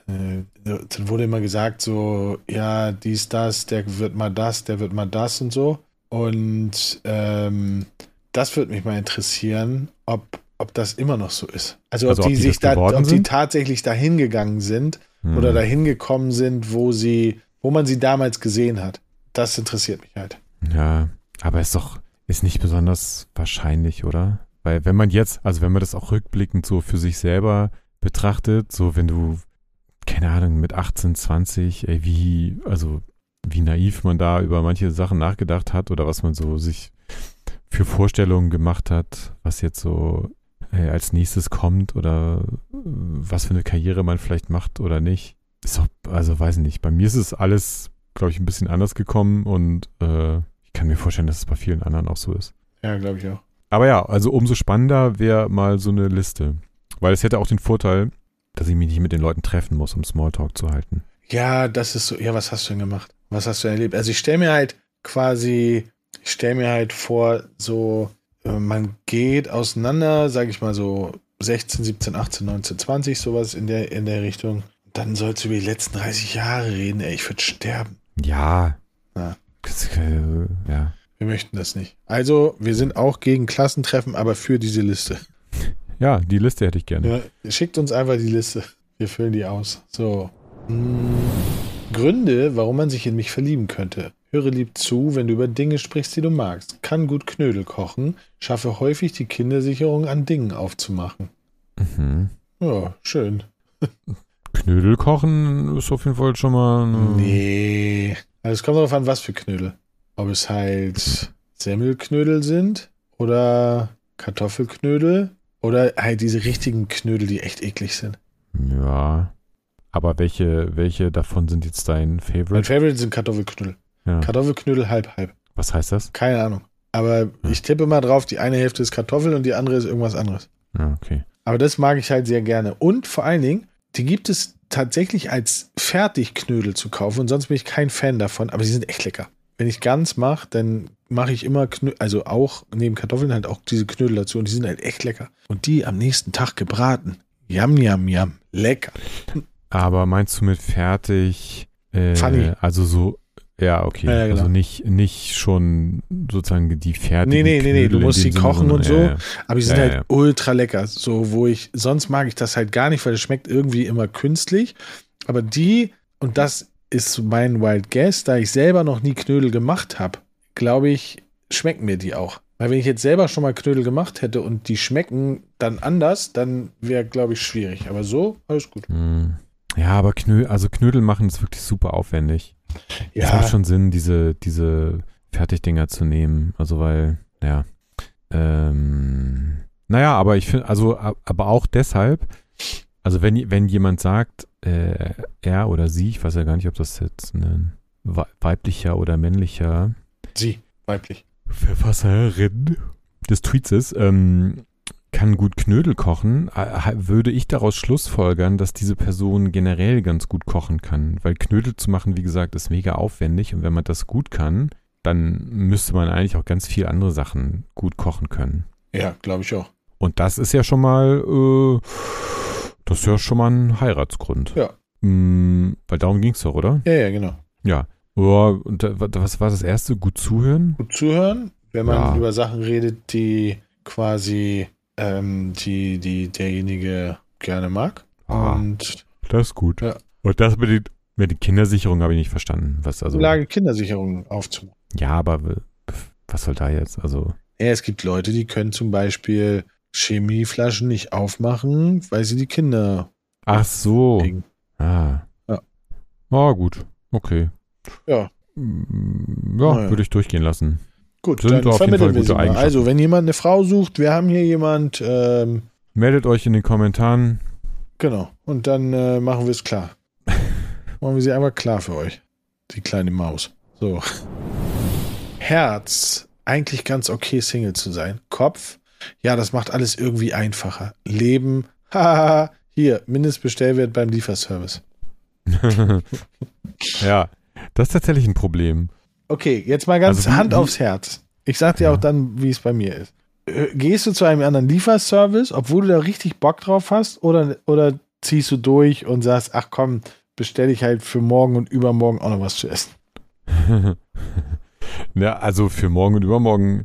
äh, dann wurde immer gesagt, so, ja, dies, das, der wird mal das, der wird mal das und so. Und ähm, das würde mich mal interessieren, ob, ob das immer noch so ist. Also, Also ob ob die die sich da, ob die sind? tatsächlich dahin gegangen sind Hm. oder dahin gekommen sind, wo sie, wo man sie damals gesehen hat. Das interessiert mich halt. Ja, aber ist doch, ist nicht besonders wahrscheinlich, oder? Weil wenn man jetzt, also wenn man das auch rückblickend so für sich selber betrachtet, so wenn du, keine Ahnung, mit 18, 20, ey, wie, also wie naiv man da über manche Sachen nachgedacht hat oder was man so sich für Vorstellungen gemacht hat, was jetzt so äh, als nächstes kommt oder äh, was für eine Karriere man vielleicht macht oder nicht. Ist doch, also weiß nicht, bei mir ist es alles, glaube ich, ein bisschen anders gekommen und äh, ich kann mir vorstellen, dass es bei vielen anderen auch so ist. Ja, glaube ich auch. Aber ja, also umso spannender wäre mal so eine Liste. Weil es hätte auch den Vorteil, dass ich mich nicht mit den Leuten treffen muss, um Smalltalk zu halten. Ja, das ist so. Ja, was hast du denn gemacht? Was hast du denn erlebt? Also ich stelle mir halt quasi, ich stelle mir halt vor, so, äh, man geht auseinander, sage ich mal so 16, 17, 18, 19, 20, sowas in der, in der Richtung. Dann sollst du über die letzten 30 Jahre reden, ey, ich würde sterben. Ja. Ja. Äh, ja. Wir möchten das nicht. Also, wir sind auch gegen Klassentreffen, aber für diese Liste. Ja, die Liste hätte ich gerne. Ja, schickt uns einfach die Liste. Wir füllen die aus. So. Hm. Gründe, warum man sich in mich verlieben könnte. Höre lieb zu, wenn du über Dinge sprichst, die du magst. Kann gut Knödel kochen. Schaffe häufig die Kindersicherung an Dingen aufzumachen. Mhm. Ja, schön. Knödel kochen ist auf jeden Fall schon mal. Nee. Also es kommt darauf an, was für Knödel. Ob es halt Semmelknödel sind oder Kartoffelknödel oder halt diese richtigen Knödel, die echt eklig sind. Ja. Aber welche, welche davon sind jetzt dein Mein Favorite? Favorite sind Kartoffelknödel. Ja. Kartoffelknödel halb halb. Was heißt das? Keine Ahnung. Aber ich tippe mal drauf, die eine Hälfte ist Kartoffel und die andere ist irgendwas anderes. Ja, okay. Aber das mag ich halt sehr gerne. Und vor allen Dingen, die gibt es tatsächlich als Fertigknödel zu kaufen und sonst bin ich kein Fan davon, aber sie sind echt lecker. Wenn ich ganz mache, dann mache ich immer Knödel, also auch neben Kartoffeln halt auch diese Knödel dazu und die sind halt echt lecker. Und die am nächsten Tag gebraten. Yam, yam, yam. Lecker. Aber meinst du mit fertig, äh, Funny. also so, Ja, okay. Ja, ja, genau. Also nicht, nicht schon sozusagen die fertigen Nee, nee, nee, nee, du musst sie Sinne, kochen und so. ja. Aber die sind halt ultra lecker. So, wo ich, sonst mag ich das halt gar nicht, weil es schmeckt irgendwie immer künstlich. Aber die, und das ist mein Wild Guess, da ich selber noch nie Knödel gemacht habe, glaube ich, schmecken mir die auch. Weil wenn ich jetzt selber schon mal Knödel gemacht hätte und die schmecken dann anders, dann wäre, glaube ich, schwierig. Aber so, alles gut. Hm. Ja, aber Knö also Knödel machen ist wirklich super aufwendig. Es macht schon Sinn, diese, diese Fertigdinger zu nehmen. Also weil, ja. Ähm, naja, aber ich finde, also, aber auch deshalb, also wenn, wenn jemand sagt, äh, er oder sie, ich weiß ja gar nicht, ob das jetzt ein wei- weiblicher oder männlicher sie, weiblich. Verfasserin des Tweets ist, ähm, kann gut Knödel kochen, äh, würde ich daraus schlussfolgern, dass diese Person generell ganz gut kochen kann. Weil Knödel zu machen, wie gesagt, ist mega aufwendig und wenn man das gut kann, dann müsste man eigentlich auch ganz viel andere Sachen gut kochen können. Ja, glaube ich auch. Und das ist ja schon mal, äh, das ist ja schon mal ein Heiratsgrund. Ja. Mm, weil darum ging es doch, oder? Ja, ja, genau. Ja. Ja, und da, was war das erste? Gut zuhören? Gut zuhören, wenn man Ja. über Sachen redet, die quasi ähm, die, die derjenige gerne mag. Ah. Und Das ist gut. Ja. Und das mit den, mit den Kindersicherungen habe ich nicht verstanden. Was also? Lage Kindersicherung aufzumachen. Ja, aber was soll da jetzt? Also Ja, es gibt Leute, die können zum Beispiel Chemieflaschen nicht aufmachen, weil sie die Kinder ach so. kriegen. Ah. Ja. Ah, gut. Okay. Ja. Mm, Ja, würde ich durchgehen lassen. Gut, Sind dann jeden vermitteln Fall wir gute sie. Also, wenn jemand eine Frau sucht, wir haben hier jemand, ähm, Meldet euch in den Kommentaren. genau, und dann äh, machen wir es klar. machen wir sie einfach klar für euch. Die kleine Maus. So. Herz, eigentlich ganz okay, Single zu sein. Kopf, ja, das macht alles irgendwie einfacher. Leben, haha, hier, Mindestbestellwert beim Lieferservice. ja, das ist tatsächlich ein Problem. Okay, jetzt mal ganz Also Hand aufs Herz. Ich sag dir Ja. auch dann, wie es bei mir ist. Äh, Gehst du zu einem anderen Lieferservice, obwohl du da richtig Bock drauf hast, oder, oder ziehst du durch und sagst, ach komm, bestelle ich halt für morgen und übermorgen auch noch was zu essen? ja, also für morgen und übermorgen,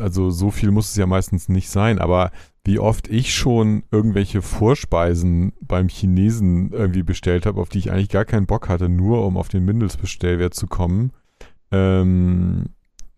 also so viel muss es ja meistens nicht sein, aber wie oft ich schon irgendwelche Vorspeisen beim Chinesen irgendwie bestellt habe, auf die ich eigentlich gar keinen Bock hatte, nur um auf den Mindestbestellwert zu kommen. Ähm,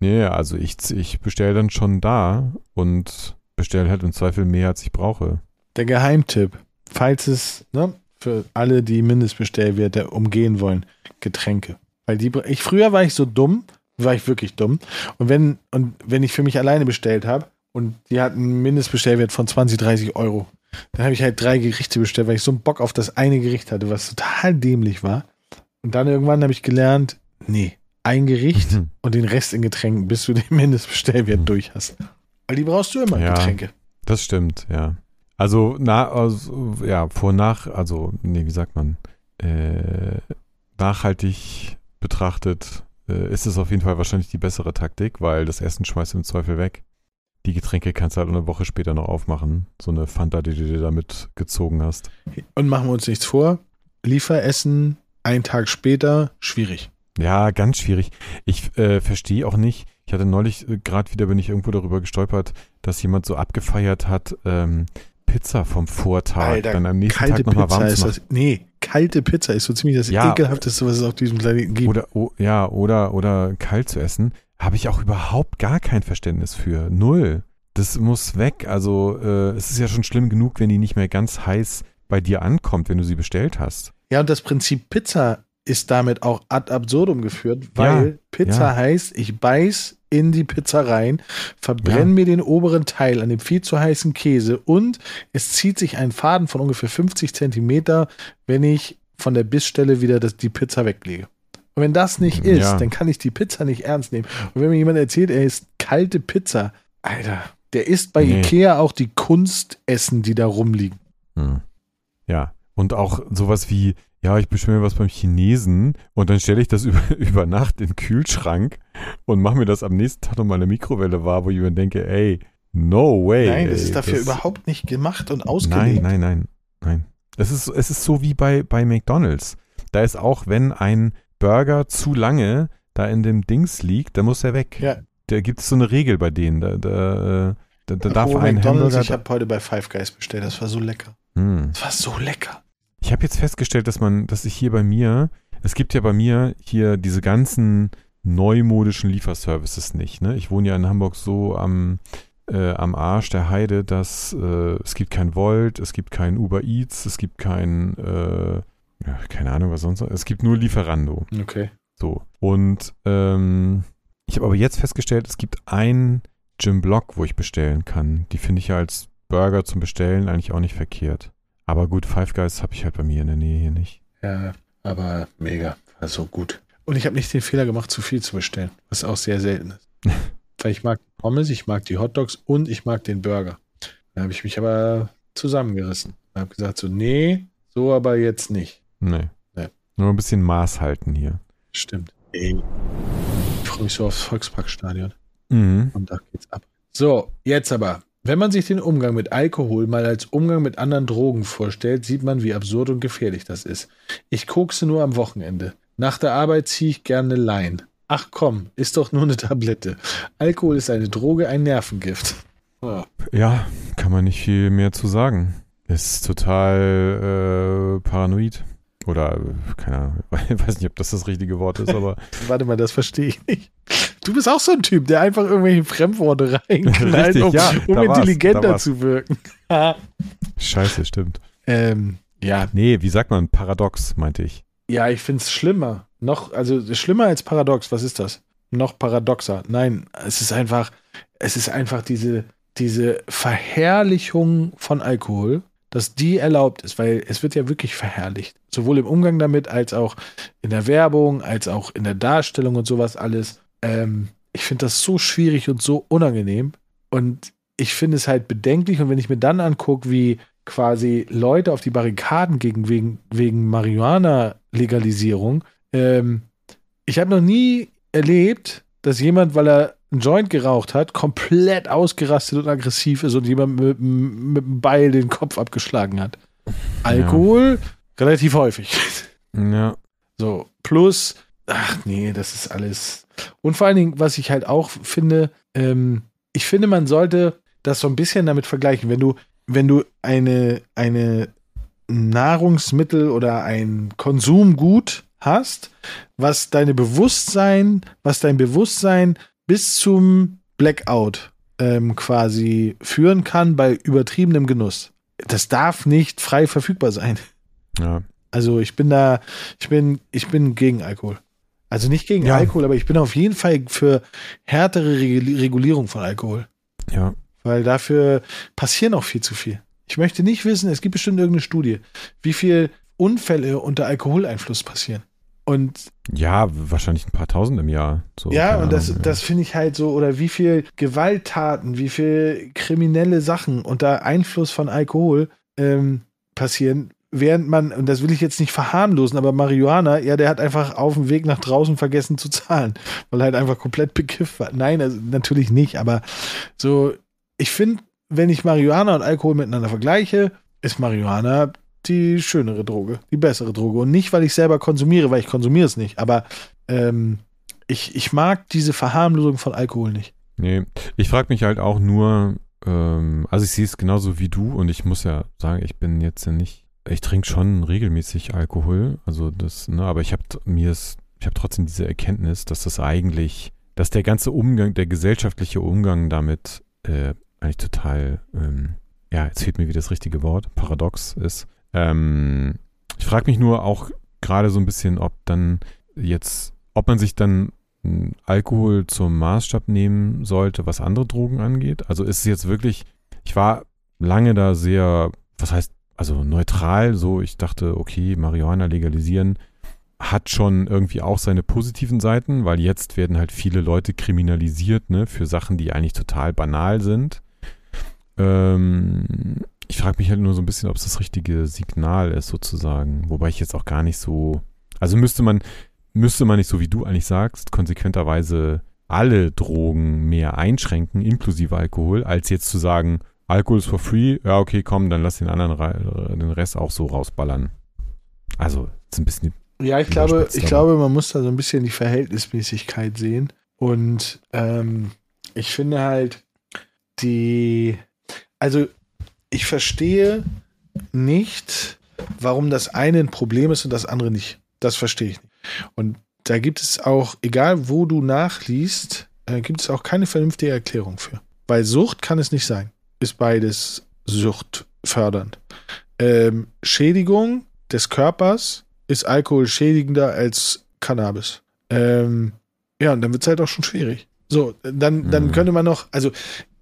nee, also ich, ich bestelle dann schon da und bestelle halt im Zweifel mehr, als ich brauche. Der Geheimtipp, falls es, ne, für alle, die Mindestbestellwerte umgehen wollen, Getränke. Weil die, ich früher war ich so dumm, war ich wirklich dumm. Und wenn, und wenn ich für mich alleine bestellt habe und die hatten einen Mindestbestellwert von 20, 30 Euro, dann habe ich halt drei Gerichte bestellt, weil ich so einen Bock auf das eine Gericht hatte, was total dämlich war. Und dann irgendwann habe ich gelernt, nee, ein Gericht Mhm. und den Rest in Getränken, bis du den Mindestbestellwert Mhm. durch hast. Weil die brauchst du immer, Ja. Getränke. Das stimmt, ja. Also, na, also, ja, vor nach, also, nee, wie sagt man? Äh, nachhaltig betrachtet äh, ist es auf jeden Fall wahrscheinlich die bessere Taktik, weil das Essen schmeißt du im Zweifel weg. Die Getränke kannst du halt eine Woche später noch aufmachen. So eine Fanta, die du dir damit gezogen hast. Und machen wir uns nichts vor. Lieferessen, einen Tag später, schwierig. Ja, ganz schwierig. Ich äh, verstehe auch nicht. Ich hatte neulich, äh, gerade wieder bin ich irgendwo darüber gestolpert, dass jemand so abgefeiert hat, ähm, Pizza vom Vortag dann am nächsten kalte Tag nochmal Pizza warm zu ist machen. das. Nee, kalte Pizza ist so ziemlich das Ja. ekelhafteste, was es auf diesem Planeten gibt. Oder, oh, ja, oder, oder kalt zu essen, habe ich auch überhaupt gar kein Verständnis für. Null. Das muss weg. Also, äh, es ist ja schon schlimm genug, wenn die nicht mehr ganz heiß bei dir ankommt, wenn du sie bestellt hast. Ja, und das Prinzip Pizza ist damit auch ad absurdum geführt, weil Ja, Pizza ja. heißt, ich beiß in die Pizza rein, verbrenne Ja. mir den oberen Teil an dem viel zu heißen Käse und es zieht sich ein Faden von ungefähr 50 Zentimeter, wenn ich von der Bissstelle wieder das, die Pizza weglege. Und wenn das nicht ist, dann kann ich die Pizza nicht ernst nehmen. Und wenn mir jemand erzählt, er isst kalte Pizza, Alter, der isst bei Nee. Ikea auch die Kunstessen, die da rumliegen. Hm. Ja. Und auch sowas wie, ja, ich bestelle mir was beim Chinesen und dann stelle ich das über, über Nacht in den Kühlschrank und mache mir das am nächsten Tag noch mal eine Mikrowelle war, wo ich mir denke, ey, no way. Nein, das ey, ist dafür überhaupt nicht gemacht und Nein, ausgelegt. nein, nein, nein. Es ist, es ist so wie bei, bei McDonalds. Da ist auch, wenn ein Burger zu lange da in dem Dings liegt, dann muss er weg. Ja. Da gibt es so eine Regel bei denen. Da, da, da, da darf ein McDonald's, Hamburger. ich habe heute bei Five Guys bestellt. Das war so lecker. Hm. Das war so lecker. Ich habe jetzt festgestellt, dass man, dass ich hier bei mir, es gibt ja bei mir hier diese ganzen neumodischen Lieferservices nicht. Ne? Ich wohne ja in Hamburg so am, äh, am Arsch der Heide, dass äh, es gibt kein Volt, es gibt kein Uber Eats, es gibt kein, äh, ja, keine Ahnung was sonst noch. Es gibt nur Lieferando. Okay. So. Und ähm, ich habe aber jetzt festgestellt, es gibt ein Jim Block, wo ich bestellen kann. Die finde ich ja als Burger zum Bestellen eigentlich auch nicht verkehrt. Aber gut, Five Guys habe ich halt bei mir in der Nähe hier nicht. Ja, aber mega. War so gut. Und ich habe nicht den Fehler gemacht, zu viel zu bestellen, was auch sehr selten ist. Weil ich mag die Pommes, ich mag die Hotdogs und ich mag den Burger. Da habe ich mich aber zusammengerissen. Ich habe gesagt so, nee, so aber jetzt nicht. Nee. Nee. Nur ein bisschen Maß halten hier. Stimmt. Ey. Ich freue mich so aufs Volksparkstadion. Mhm. Und da geht's ab. So, jetzt aber. Wenn man sich den Umgang mit Alkohol mal als Umgang mit anderen Drogen vorstellt, sieht man, wie absurd und gefährlich das ist. Ich kokse nur am Wochenende. Nach der Arbeit ziehe ich gerne Lein. Ach komm, ist doch nur eine Tablette. Alkohol ist eine Droge, ein Nervengift. Ja. Ja, kann man nicht viel mehr zu sagen. Ist total äh, paranoid. Oder, keine Ahnung, ich weiß nicht, ob das das richtige Wort ist, aber Warte mal, das verstehe ich nicht. Du bist auch so ein Typ, der einfach irgendwelche Fremdworte reinknallt, um, ja, um da intelligenter da zu wirken. scheiße, stimmt. ähm, ja, Nee, wie sagt man? Paradox, meinte ich. Ja, ich finde es schlimmer. Noch, also schlimmer als paradox. Was ist das? Noch paradoxer. Nein, es ist einfach, es ist einfach diese, diese Verherrlichung von Alkohol, dass die erlaubt ist, weil es wird ja wirklich verherrlicht. Sowohl im Umgang damit, als auch in der Werbung, als auch in der Darstellung und sowas alles. Ähm, ich finde das so schwierig und so unangenehm. Und ich finde es halt bedenklich. Und wenn ich mir dann angucke, wie quasi Leute auf die Barrikaden gegen wegen, wegen Marihuana-Legalisierung. Ähm, ich habe noch nie erlebt, dass jemand, weil er einen Joint geraucht hat, komplett ausgerastet und aggressiv ist und jemand mit, mit einem Beil den Kopf abgeschlagen hat. Alkohol relativ häufig. Ja. So, plus, ach nee, das ist alles. Und vor allen Dingen, was ich halt auch finde, ähm, ich finde, man sollte das so ein bisschen damit vergleichen. Wenn du, wenn du eine, eine Nahrungsmittel oder ein Konsumgut hast, was deine Bewusstsein, was dein Bewusstsein bis zum Blackout ähm, quasi führen kann bei übertriebenem Genuss. Das darf nicht frei verfügbar sein. Ja. Also ich bin da, ich bin, ich bin gegen Alkohol. Also nicht gegen Ja. Alkohol, aber ich bin auf jeden Fall für härtere Regul- Regulierung von Alkohol. Ja. Weil dafür passieren auch viel zu viel. Ich möchte nicht wissen, es gibt bestimmt irgendeine Studie, wie viel Unfälle unter Alkoholeinfluss passieren. Und Ja, wahrscheinlich ein paar tausend im Jahr. So, ja, und das, Ahnung, das finde ich halt so, oder wie viel Gewalttaten, wie viel kriminelle Sachen unter Einfluss von Alkohol ähm, passieren, während man, und das will ich jetzt nicht verharmlosen, aber Marihuana, ja, der hat einfach auf dem Weg nach draußen vergessen zu zahlen, weil er halt einfach komplett bekifft war. Nein, also natürlich nicht, aber so, ich finde, wenn ich Marihuana und Alkohol miteinander vergleiche, ist Marihuana die schönere Droge, die bessere Droge. Und nicht, weil ich selber konsumiere, weil ich konsumiere es nicht, aber ähm, ich, ich mag diese Verharmlosung von Alkohol nicht. Nee, ich frage mich halt auch nur, ähm, also ich sehe es genauso wie du und ich muss ja sagen, ich bin jetzt ja nicht, ich trinke schon regelmäßig Alkohol, also das, ne, aber ich habe mir es, ich habe trotzdem diese Erkenntnis, dass das eigentlich, dass der ganze Umgang, der gesellschaftliche Umgang damit äh, eigentlich total, ähm, ja, jetzt fehlt mir wieder das richtige Wort, paradox ist. Ähm, ich frage mich nur auch gerade so ein bisschen, ob dann jetzt, ob man sich dann Alkohol zum Maßstab nehmen sollte, was andere Drogen angeht. Also ist es jetzt wirklich, ich war lange da sehr, was heißt, also neutral, so ich dachte, okay, Marihuana legalisieren hat schon irgendwie auch seine positiven Seiten, weil jetzt werden halt viele Leute kriminalisiert, ne, für Sachen, die eigentlich total banal sind. Ähm, ich frage mich halt nur so ein bisschen, ob es das richtige Signal ist, sozusagen. Wobei ich jetzt auch gar nicht so. Also müsste man, müsste man nicht, so wie du eigentlich sagst, konsequenterweise alle Drogen mehr einschränken, inklusive Alkohol, als jetzt zu sagen, Alkohol ist for free, ja, okay, komm, dann lass den anderen Re- den Rest auch so rausballern. Also, ist ein bisschen Ja, ich glaube, ich glaube, man muss da so ein bisschen die Verhältnismäßigkeit sehen. Und ähm, ich finde halt, die, also ich verstehe nicht, warum das eine ein Problem ist und das andere nicht. Das verstehe ich nicht. Und da gibt es auch, egal wo du nachliest, äh, gibt es auch keine vernünftige Erklärung für. Weil Sucht kann es nicht sein. Ist beides suchtfördernd. Ähm, Schädigung des Körpers ist Alkohol schädigender als Cannabis. Ähm, ja, und dann wird es halt auch schon schwierig. So, dann, dann mhm. könnte man noch, also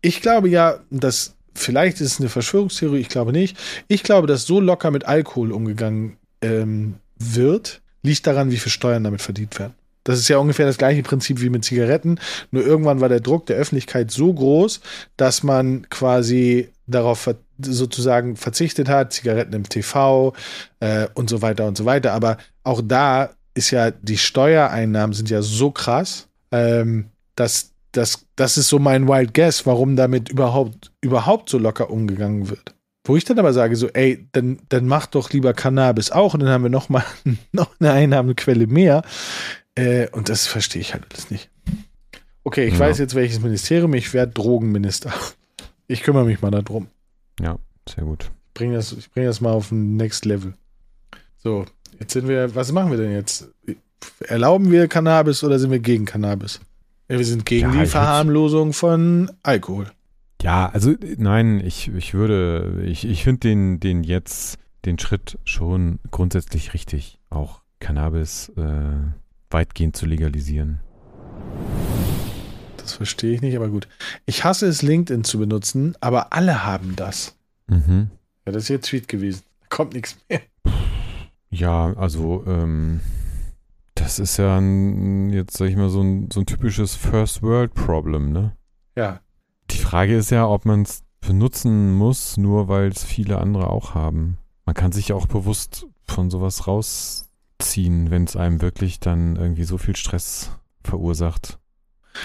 ich glaube ja, dass vielleicht ist es eine Verschwörungstheorie, ich glaube nicht. Ich glaube, dass so locker mit Alkohol umgegangen ähm, wird, liegt daran, wie viel Steuern damit verdient werden. Das ist ja ungefähr das gleiche Prinzip wie mit Zigaretten. Nur irgendwann war der Druck der Öffentlichkeit so groß, dass man quasi darauf sozusagen verzichtet hat, Zigaretten im TV äh, und so weiter und so weiter. Aber auch da ist ja, die Steuereinnahmen sind ja so krass, ähm, dass das, das ist so mein Wild Guess, warum damit überhaupt, überhaupt so locker umgegangen wird. Wo ich dann aber sage, so, ey, dann, dann mach doch lieber Cannabis auch und dann haben wir noch mal noch eine Einnahmequelle mehr. Äh, und das verstehe ich halt alles nicht. Okay, ich ja. weiß jetzt welches Ministerium, ich werde Drogenminister. Ich kümmere mich mal darum. Ja, sehr gut. Ich bringe das, bring das mal auf ein Next Level. So, jetzt sind wir, was machen wir denn jetzt? Erlauben wir Cannabis oder sind wir gegen Cannabis? Ja, wir sind gegen ja, die Verharmlosung von Alkohol. Ja, also nein, ich, ich würde, ich, ich finde den, den jetzt, den Schritt schon grundsätzlich richtig, auch Cannabis äh, weitgehend zu legalisieren. Das verstehe ich nicht, aber gut. Ich hasse es, LinkedIn zu benutzen, aber alle haben das. Mhm. Ja, das ist ihr Tweet gewesen. Da kommt nichts mehr. Ja, also, ähm, das ist ja ein, jetzt sag ich mal, so ein, so ein typisches First World Problem, ne? Ja. Die Frage ist ja, ob man es benutzen muss, nur weil es viele andere auch haben. Man kann sich auch bewusst von sowas rausziehen, wenn es einem wirklich dann irgendwie so viel Stress verursacht.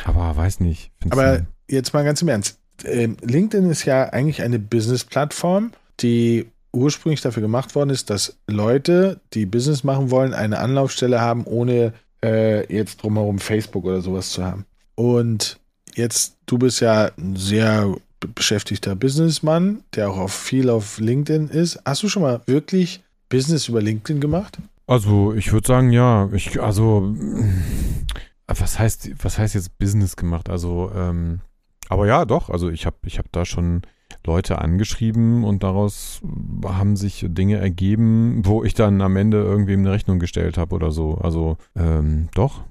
Aber weiß nicht. Aber jetzt mal ganz im Ernst. Ähm, LinkedIn ist ja eigentlich eine Business-Plattform, die ursprünglich dafür gemacht worden ist, dass Leute, die Business machen wollen, eine Anlaufstelle haben, ohne äh, jetzt drumherum Facebook oder sowas zu haben. Und jetzt, du bist ja ein sehr beschäftigter Businessmann, der auch auf viel auf LinkedIn ist. Hast du schon mal wirklich Business über LinkedIn gemacht? Also, ich würde sagen, ja. Ich, also, was heißt, was heißt jetzt Business gemacht? Also, ähm, aber ja, doch. Also, ich habe ich hab da schon Leute angeschrieben und daraus haben sich Dinge ergeben, wo ich dann am Ende irgendwem eine Rechnung gestellt habe oder so. Also ähm, doch.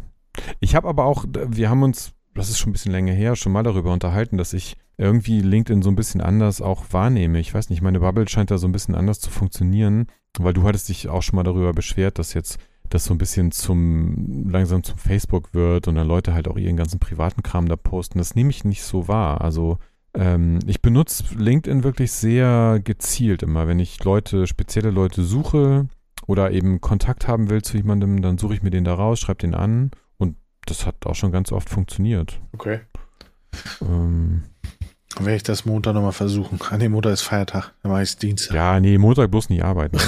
Ich habe aber auch, wir haben uns, das ist schon ein bisschen länger her, schon mal darüber unterhalten, dass ich irgendwie LinkedIn so ein bisschen anders auch wahrnehme. Ich weiß nicht, meine Bubble scheint da so ein bisschen anders zu funktionieren, weil du hattest dich auch schon mal darüber beschwert, dass jetzt das so ein bisschen zum langsam zum Facebook wird und dann Leute halt auch ihren ganzen privaten Kram da posten. Das nehme ich nicht so wahr. Also ähm, ich benutze LinkedIn wirklich sehr gezielt immer. Wenn ich Leute, spezielle Leute suche oder eben Kontakt haben will zu jemandem, dann suche ich mir den da raus, schreibe den an und das hat auch schon ganz oft funktioniert. Okay. Ähm, Werde ich das Montag nochmal versuchen. Ah, nee, Montag ist Feiertag. Dann mache ich es Dienstag. Ja, nee, Montag bloß nicht arbeiten.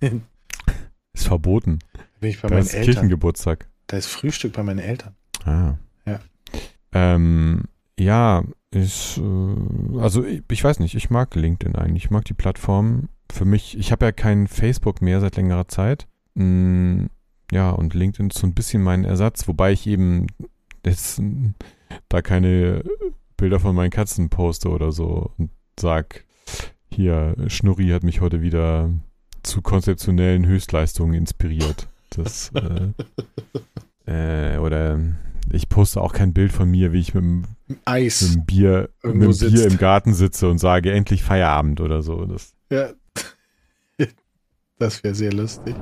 ist verboten. Bin ich bei da meinen ist Eltern. Kirchengeburtstag. Da ist Frühstück bei meinen Eltern. Ah. Ja. Ähm, ja, ist, äh, also ich, ich, weiß nicht, ich mag LinkedIn eigentlich, ich mag die Plattform. Für mich, ich habe ja kein Facebook mehr seit längerer Zeit. Mm, ja, und LinkedIn ist so ein bisschen mein Ersatz, wobei ich eben jetzt da keine Bilder von meinen Katzen poste oder so und sag, hier, Schnurri hat mich heute wieder zu konzeptionellen Höchstleistungen inspiriert. Das, äh, äh, oder ich poste auch kein Bild von mir, wie ich mit dem, Eis mit dem Bier, mit dem Bier im Garten sitze und sage, endlich Feierabend oder so. Das, ja. Das wäre sehr lustig.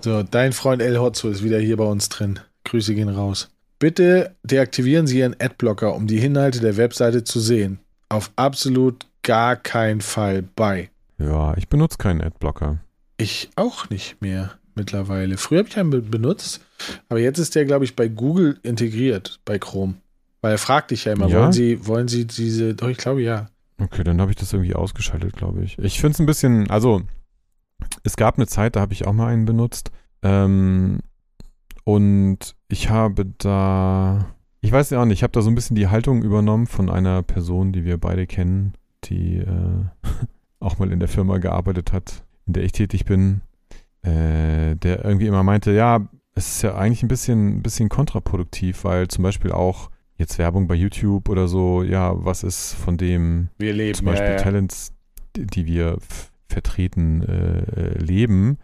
So, dein Freund El Hotzo ist wieder hier bei uns drin. Grüße gehen raus. Bitte deaktivieren Sie Ihren Adblocker, um die Inhalte der Webseite zu sehen. Auf absolut gar keinen Fall bei. Ja, ich benutze keinen Adblocker. Ich auch nicht mehr mittlerweile. Früher habe ich einen benutzt, aber jetzt ist der, glaube ich, bei Google integriert, bei Chrome. Weil er fragt dich ja immer, ja? wollen Sie, wollen Sie diese, doch, ich glaube ja. Okay, dann habe ich das irgendwie ausgeschaltet, glaube ich. Ich finde es ein bisschen, also es gab eine Zeit, da habe ich auch mal einen benutzt. Ähm, und ich habe da, ich weiß ja auch nicht, ich habe da so ein bisschen die Haltung übernommen von einer Person, die wir beide kennen, die äh, auch mal in der Firma gearbeitet hat, in der ich tätig bin, äh, der irgendwie immer meinte, ja, es ist ja eigentlich ein bisschen, ein bisschen kontraproduktiv, weil zum Beispiel auch jetzt Werbung bei YouTube oder so, ja, was ist von dem Wir leben, zum Beispiel ja, ja. Talents, die wir vertreten, äh, leben.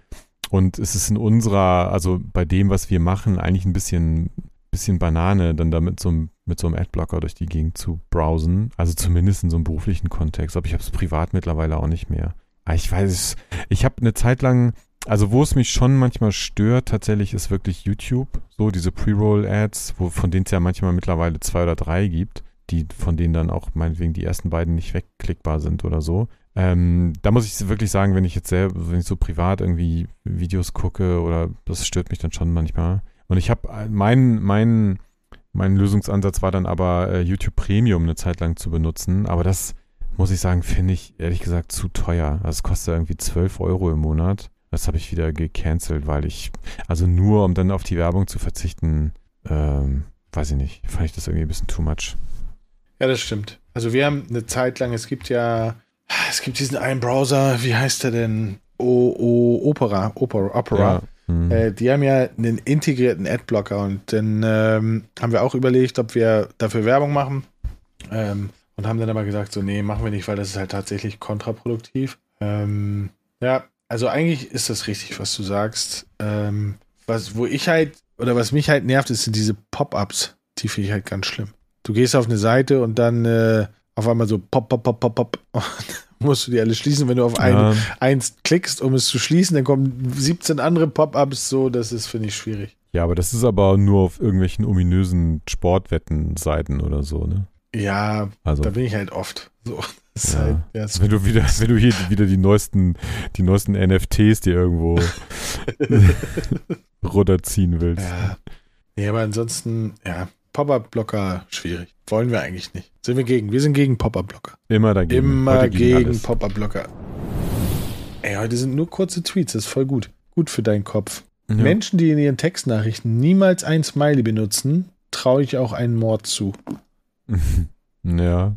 Und es ist in unserer, also bei dem, was wir machen, eigentlich ein bisschen, bisschen Banane, dann da mit so, einem, mit so einem Adblocker durch die Gegend zu browsen. Also zumindest in so einem beruflichen Kontext. Aber ich habe es privat mittlerweile auch nicht mehr. Aber ich weiß es, ich habe eine Zeit lang, also wo es mich schon manchmal stört, tatsächlich ist wirklich YouTube. So diese Pre-Roll-Ads, von denen es ja manchmal mittlerweile zwei oder drei gibt, die, von denen dann auch meinetwegen die ersten beiden nicht wegklickbar sind oder so. Ähm, da muss ich wirklich sagen, wenn ich jetzt selber, wenn ich so privat irgendwie Videos gucke oder das stört mich dann schon manchmal. Und ich habe mein, mein, mein Lösungsansatz war dann aber äh, YouTube Premium eine Zeit lang zu benutzen, aber das muss ich sagen, finde ich ehrlich gesagt zu teuer. Also es kostet irgendwie 12 Euro im Monat. Das habe ich wieder gecancelt, weil ich, also nur um dann auf die Werbung zu verzichten, ähm, weiß ich nicht, fand ich das irgendwie ein bisschen too much. Ja, das stimmt. Also wir haben eine Zeit lang, es gibt ja, es gibt diesen einen Browser, wie heißt der denn? O, o Opera, Opera, Opera. Ja. hm. Äh, die haben ja einen integrierten Adblocker und dann ähm, haben wir auch überlegt, ob wir dafür Werbung machen ähm, und haben dann aber gesagt, so nee, machen wir nicht, weil das ist halt tatsächlich kontraproduktiv. Ähm, ja, also eigentlich ist das richtig, was du sagst. Ähm, was, wo ich halt, oder was mich halt nervt, ist sind diese Pop-Ups. Die finde ich halt ganz schlimm. Du gehst auf eine Seite und dann äh, auf einmal so pop, pop, pop, pop, pop. Und musst du die alle schließen. Wenn du auf eine, Ja. eins klickst, um es zu schließen, dann kommen 17 andere Pop-Ups. So, das ist, finde ich, schwierig. Ja, aber das ist aber nur auf irgendwelchen ominösen Sportwettenseiten oder so, ne? Ja, Also, da bin ich halt oft. So, ist Ja. halt, ja, ist wenn du wieder, wenn du hier wieder die neuesten, die neuesten NFTs dir irgendwo runterziehen willst. Ja. Nee, aber ansonsten, ja, Pop-Up-Blocker schwierig. Wollen wir eigentlich nicht. Sind wir gegen. Wir sind gegen Pop-Up-Blocker. Immer dagegen. Immer Heute gegen alles. Pop-Up-Blocker. Ey, heute sind nur kurze Tweets. Das ist voll gut. Gut für deinen Kopf. Ja. Menschen, die in ihren Textnachrichten niemals ein Smiley benutzen, traue ich auch einen Mord zu. ja.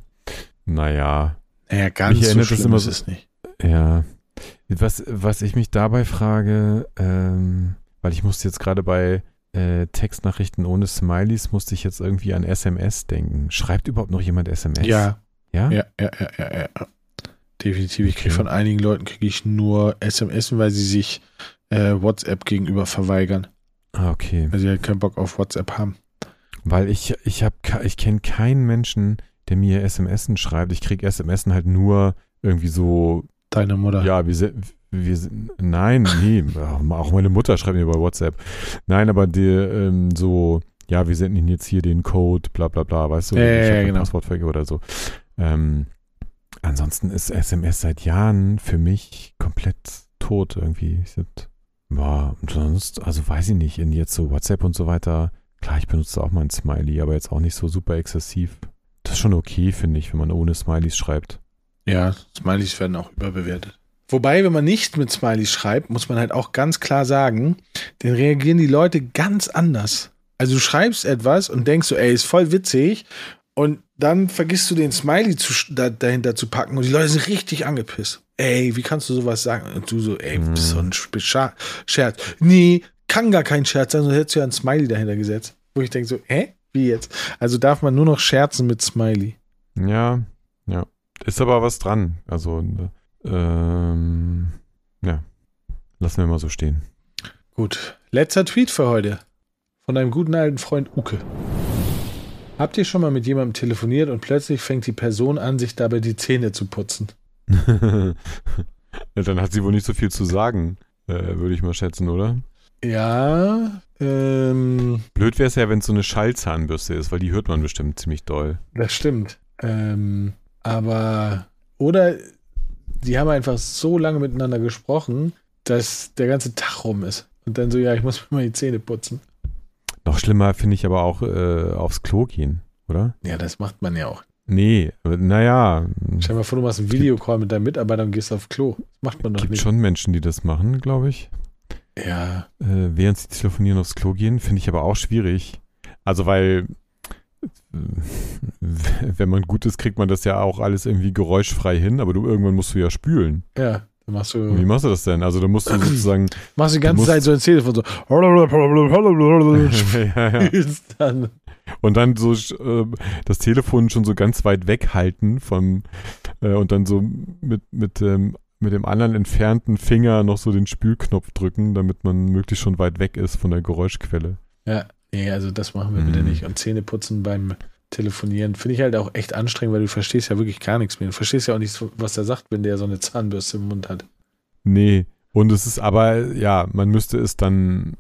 Naja. Naja, ganz Mich so erinnert das schlimm immer ist so- es nicht. Ja. Was, was ich mich dabei frage, ähm, weil ich musste jetzt gerade bei äh, Textnachrichten ohne Smileys, musste ich jetzt irgendwie an SMS denken. Schreibt überhaupt noch jemand SMS? Ja, Ja? ja, ja, ja, ja, ja. Definitiv. Ich kriege Okay. von einigen Leuten kriege ich nur SMS, weil sie sich äh, WhatsApp gegenüber verweigern. Ah, okay. Weil sie halt keinen Bock auf WhatsApp haben. Weil ich, ich habe, ich kenne keinen Menschen, der mir SMS schreibt. Ich kriege SMS halt nur irgendwie so, Deine Mutter. ja, wir sind, wir sind, nein, nee, auch meine Mutter schreibt mir bei WhatsApp. Nein, aber die, ähm, so, ja, wir senden Ihnen jetzt hier den Code, bla bla bla, weißt du, ja, ich ja, genau. Passwort vergeben oder so. Ähm, ansonsten ist SMS seit Jahren für mich komplett tot irgendwie. Ich hab, ja, und sonst, also weiß ich nicht, in jetzt so WhatsApp und so weiter, klar, ich benutze auch mal ein Smiley, aber jetzt auch nicht so super exzessiv. Das ist schon okay, finde ich, wenn man ohne Smileys schreibt. Ja, Smileys werden auch überbewertet. Wobei, wenn man nicht mit Smileys schreibt, muss man halt auch ganz klar sagen, dann reagieren die Leute ganz anders. Also du schreibst etwas und denkst so, ey, ist voll witzig und dann vergisst du den Smiley zu, da, dahinter zu packen und die Leute sind richtig angepisst. Ey, wie kannst du sowas sagen? Und du so, ey, ist so ein Scherz. Nee, kann gar kein Scherz sein, sonst hättest du ja ein Smiley dahinter gesetzt. Wo ich denke so, hä? Wie jetzt? Also darf man nur noch scherzen mit Smiley. Ja, ja. Ist aber was dran. Also, ähm, ja. Lassen wir mal so stehen. Gut. Letzter Tweet für heute. Von einem guten alten Freund Uke. Habt ihr schon mal mit jemandem telefoniert und plötzlich fängt die Person an, sich dabei die Zähne zu putzen? ja, dann hat sie wohl nicht so viel zu sagen, äh, würde ich mal schätzen, oder? Ja, ähm, Blöd wäre es ja, wenn es so eine Schallzahnbürste ist, weil die hört man bestimmt ziemlich doll. das stimmt. Ähm, aber, oder die haben einfach so lange miteinander gesprochen, dass der ganze Tag rum ist. Und dann so, ja, ich muss mir mal die Zähne putzen. Noch schlimmer finde ich aber auch äh, aufs Klo gehen, oder? Ja, das macht man ja auch Nee, naja. Stell dir mal vor, du machst einen Videocall mit deinem Mitarbeiter und gehst auf Klo. Das macht man doch gibt nicht. schon Menschen, die das machen, glaube ich. Ja. Äh, während sie telefonieren aufs Klo gehen, finde ich aber auch schwierig. Also, weil äh, wenn man gut ist, kriegt man das ja auch alles irgendwie geräuschfrei hin, aber du irgendwann musst du ja spülen. Ja. Dann machst Und wie du, machst du das denn? Also, da musst du sozusagen. machst die ganze musst- Zeit so ins Telefon so. ja, ja. Dann. Und dann so äh, das Telefon schon so ganz weit weghalten vom äh, und dann so mit, mit, ähm, mit dem anderen entfernten Finger noch so den Spülknopf drücken, damit man möglichst schon weit weg ist von der Geräuschquelle. Ja, nee, also das machen wir bitte Mhm. nicht. Und Zähne putzen beim Telefonieren finde ich halt auch echt anstrengend, weil du verstehst ja wirklich gar nichts mehr. Du verstehst ja auch nicht, was er sagt, wenn der so eine Zahnbürste im Mund hat. Nee, und es ist aber, ja, man müsste es dann,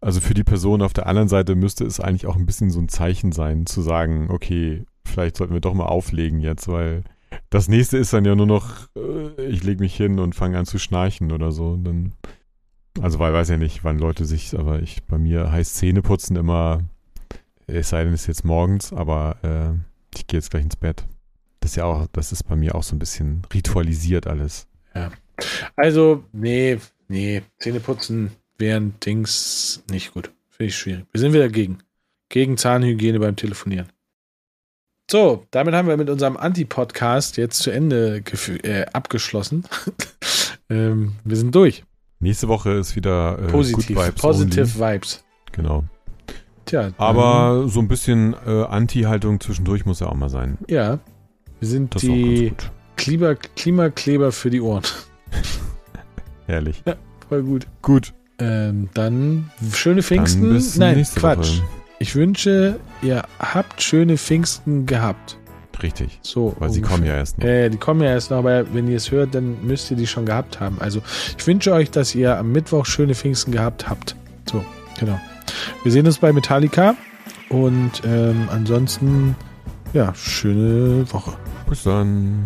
also für die Person auf der anderen Seite müsste es eigentlich auch ein bisschen so ein Zeichen sein, zu sagen, okay, vielleicht sollten wir doch mal auflegen jetzt, weil das nächste ist dann ja nur noch, äh, ich lege mich hin und fange an zu schnarchen oder so. Und dann, also weil weiß ja nicht, wann Leute sich, aber ich, bei mir heißt Zähneputzen immer, es sei denn, es ist jetzt morgens, aber äh, ich gehe jetzt gleich ins Bett. Das ist ja auch, das ist bei mir auch so ein bisschen ritualisiert alles. Also, nee, nee, Zähne putzen während Dings nicht gut. Finde ich schwierig. Wir sind wieder gegen. Gegen Zahnhygiene beim Telefonieren. So, damit haben wir mit unserem Anti-Podcast jetzt zu Ende äh, abgeschlossen. ähm, wir sind durch. Nächste Woche ist wieder äh, Positiv. Vibes Positive only. Vibes. Genau. Tja, Aber so ein bisschen äh, Anti-Haltung zwischendurch muss ja auch mal sein. ja, wir sind Das die. Klima Klimakleber für die Ohren. Herrlich. Voll gut. Gut. Ähm, dann schöne Pfingsten. Dann Nein, Quatsch. Woche. Ich wünsche, ihr habt schöne Pfingsten gehabt. Richtig. So. Weil sie kommen ja erst noch. Äh, die kommen ja erst noch, aber wenn ihr es hört, dann müsst ihr die schon gehabt haben. Also ich wünsche euch, dass ihr am Mittwoch schöne Pfingsten gehabt habt. So, genau. Wir sehen uns bei Metallica und ähm, ansonsten, ja, schöne Woche. Bis dann.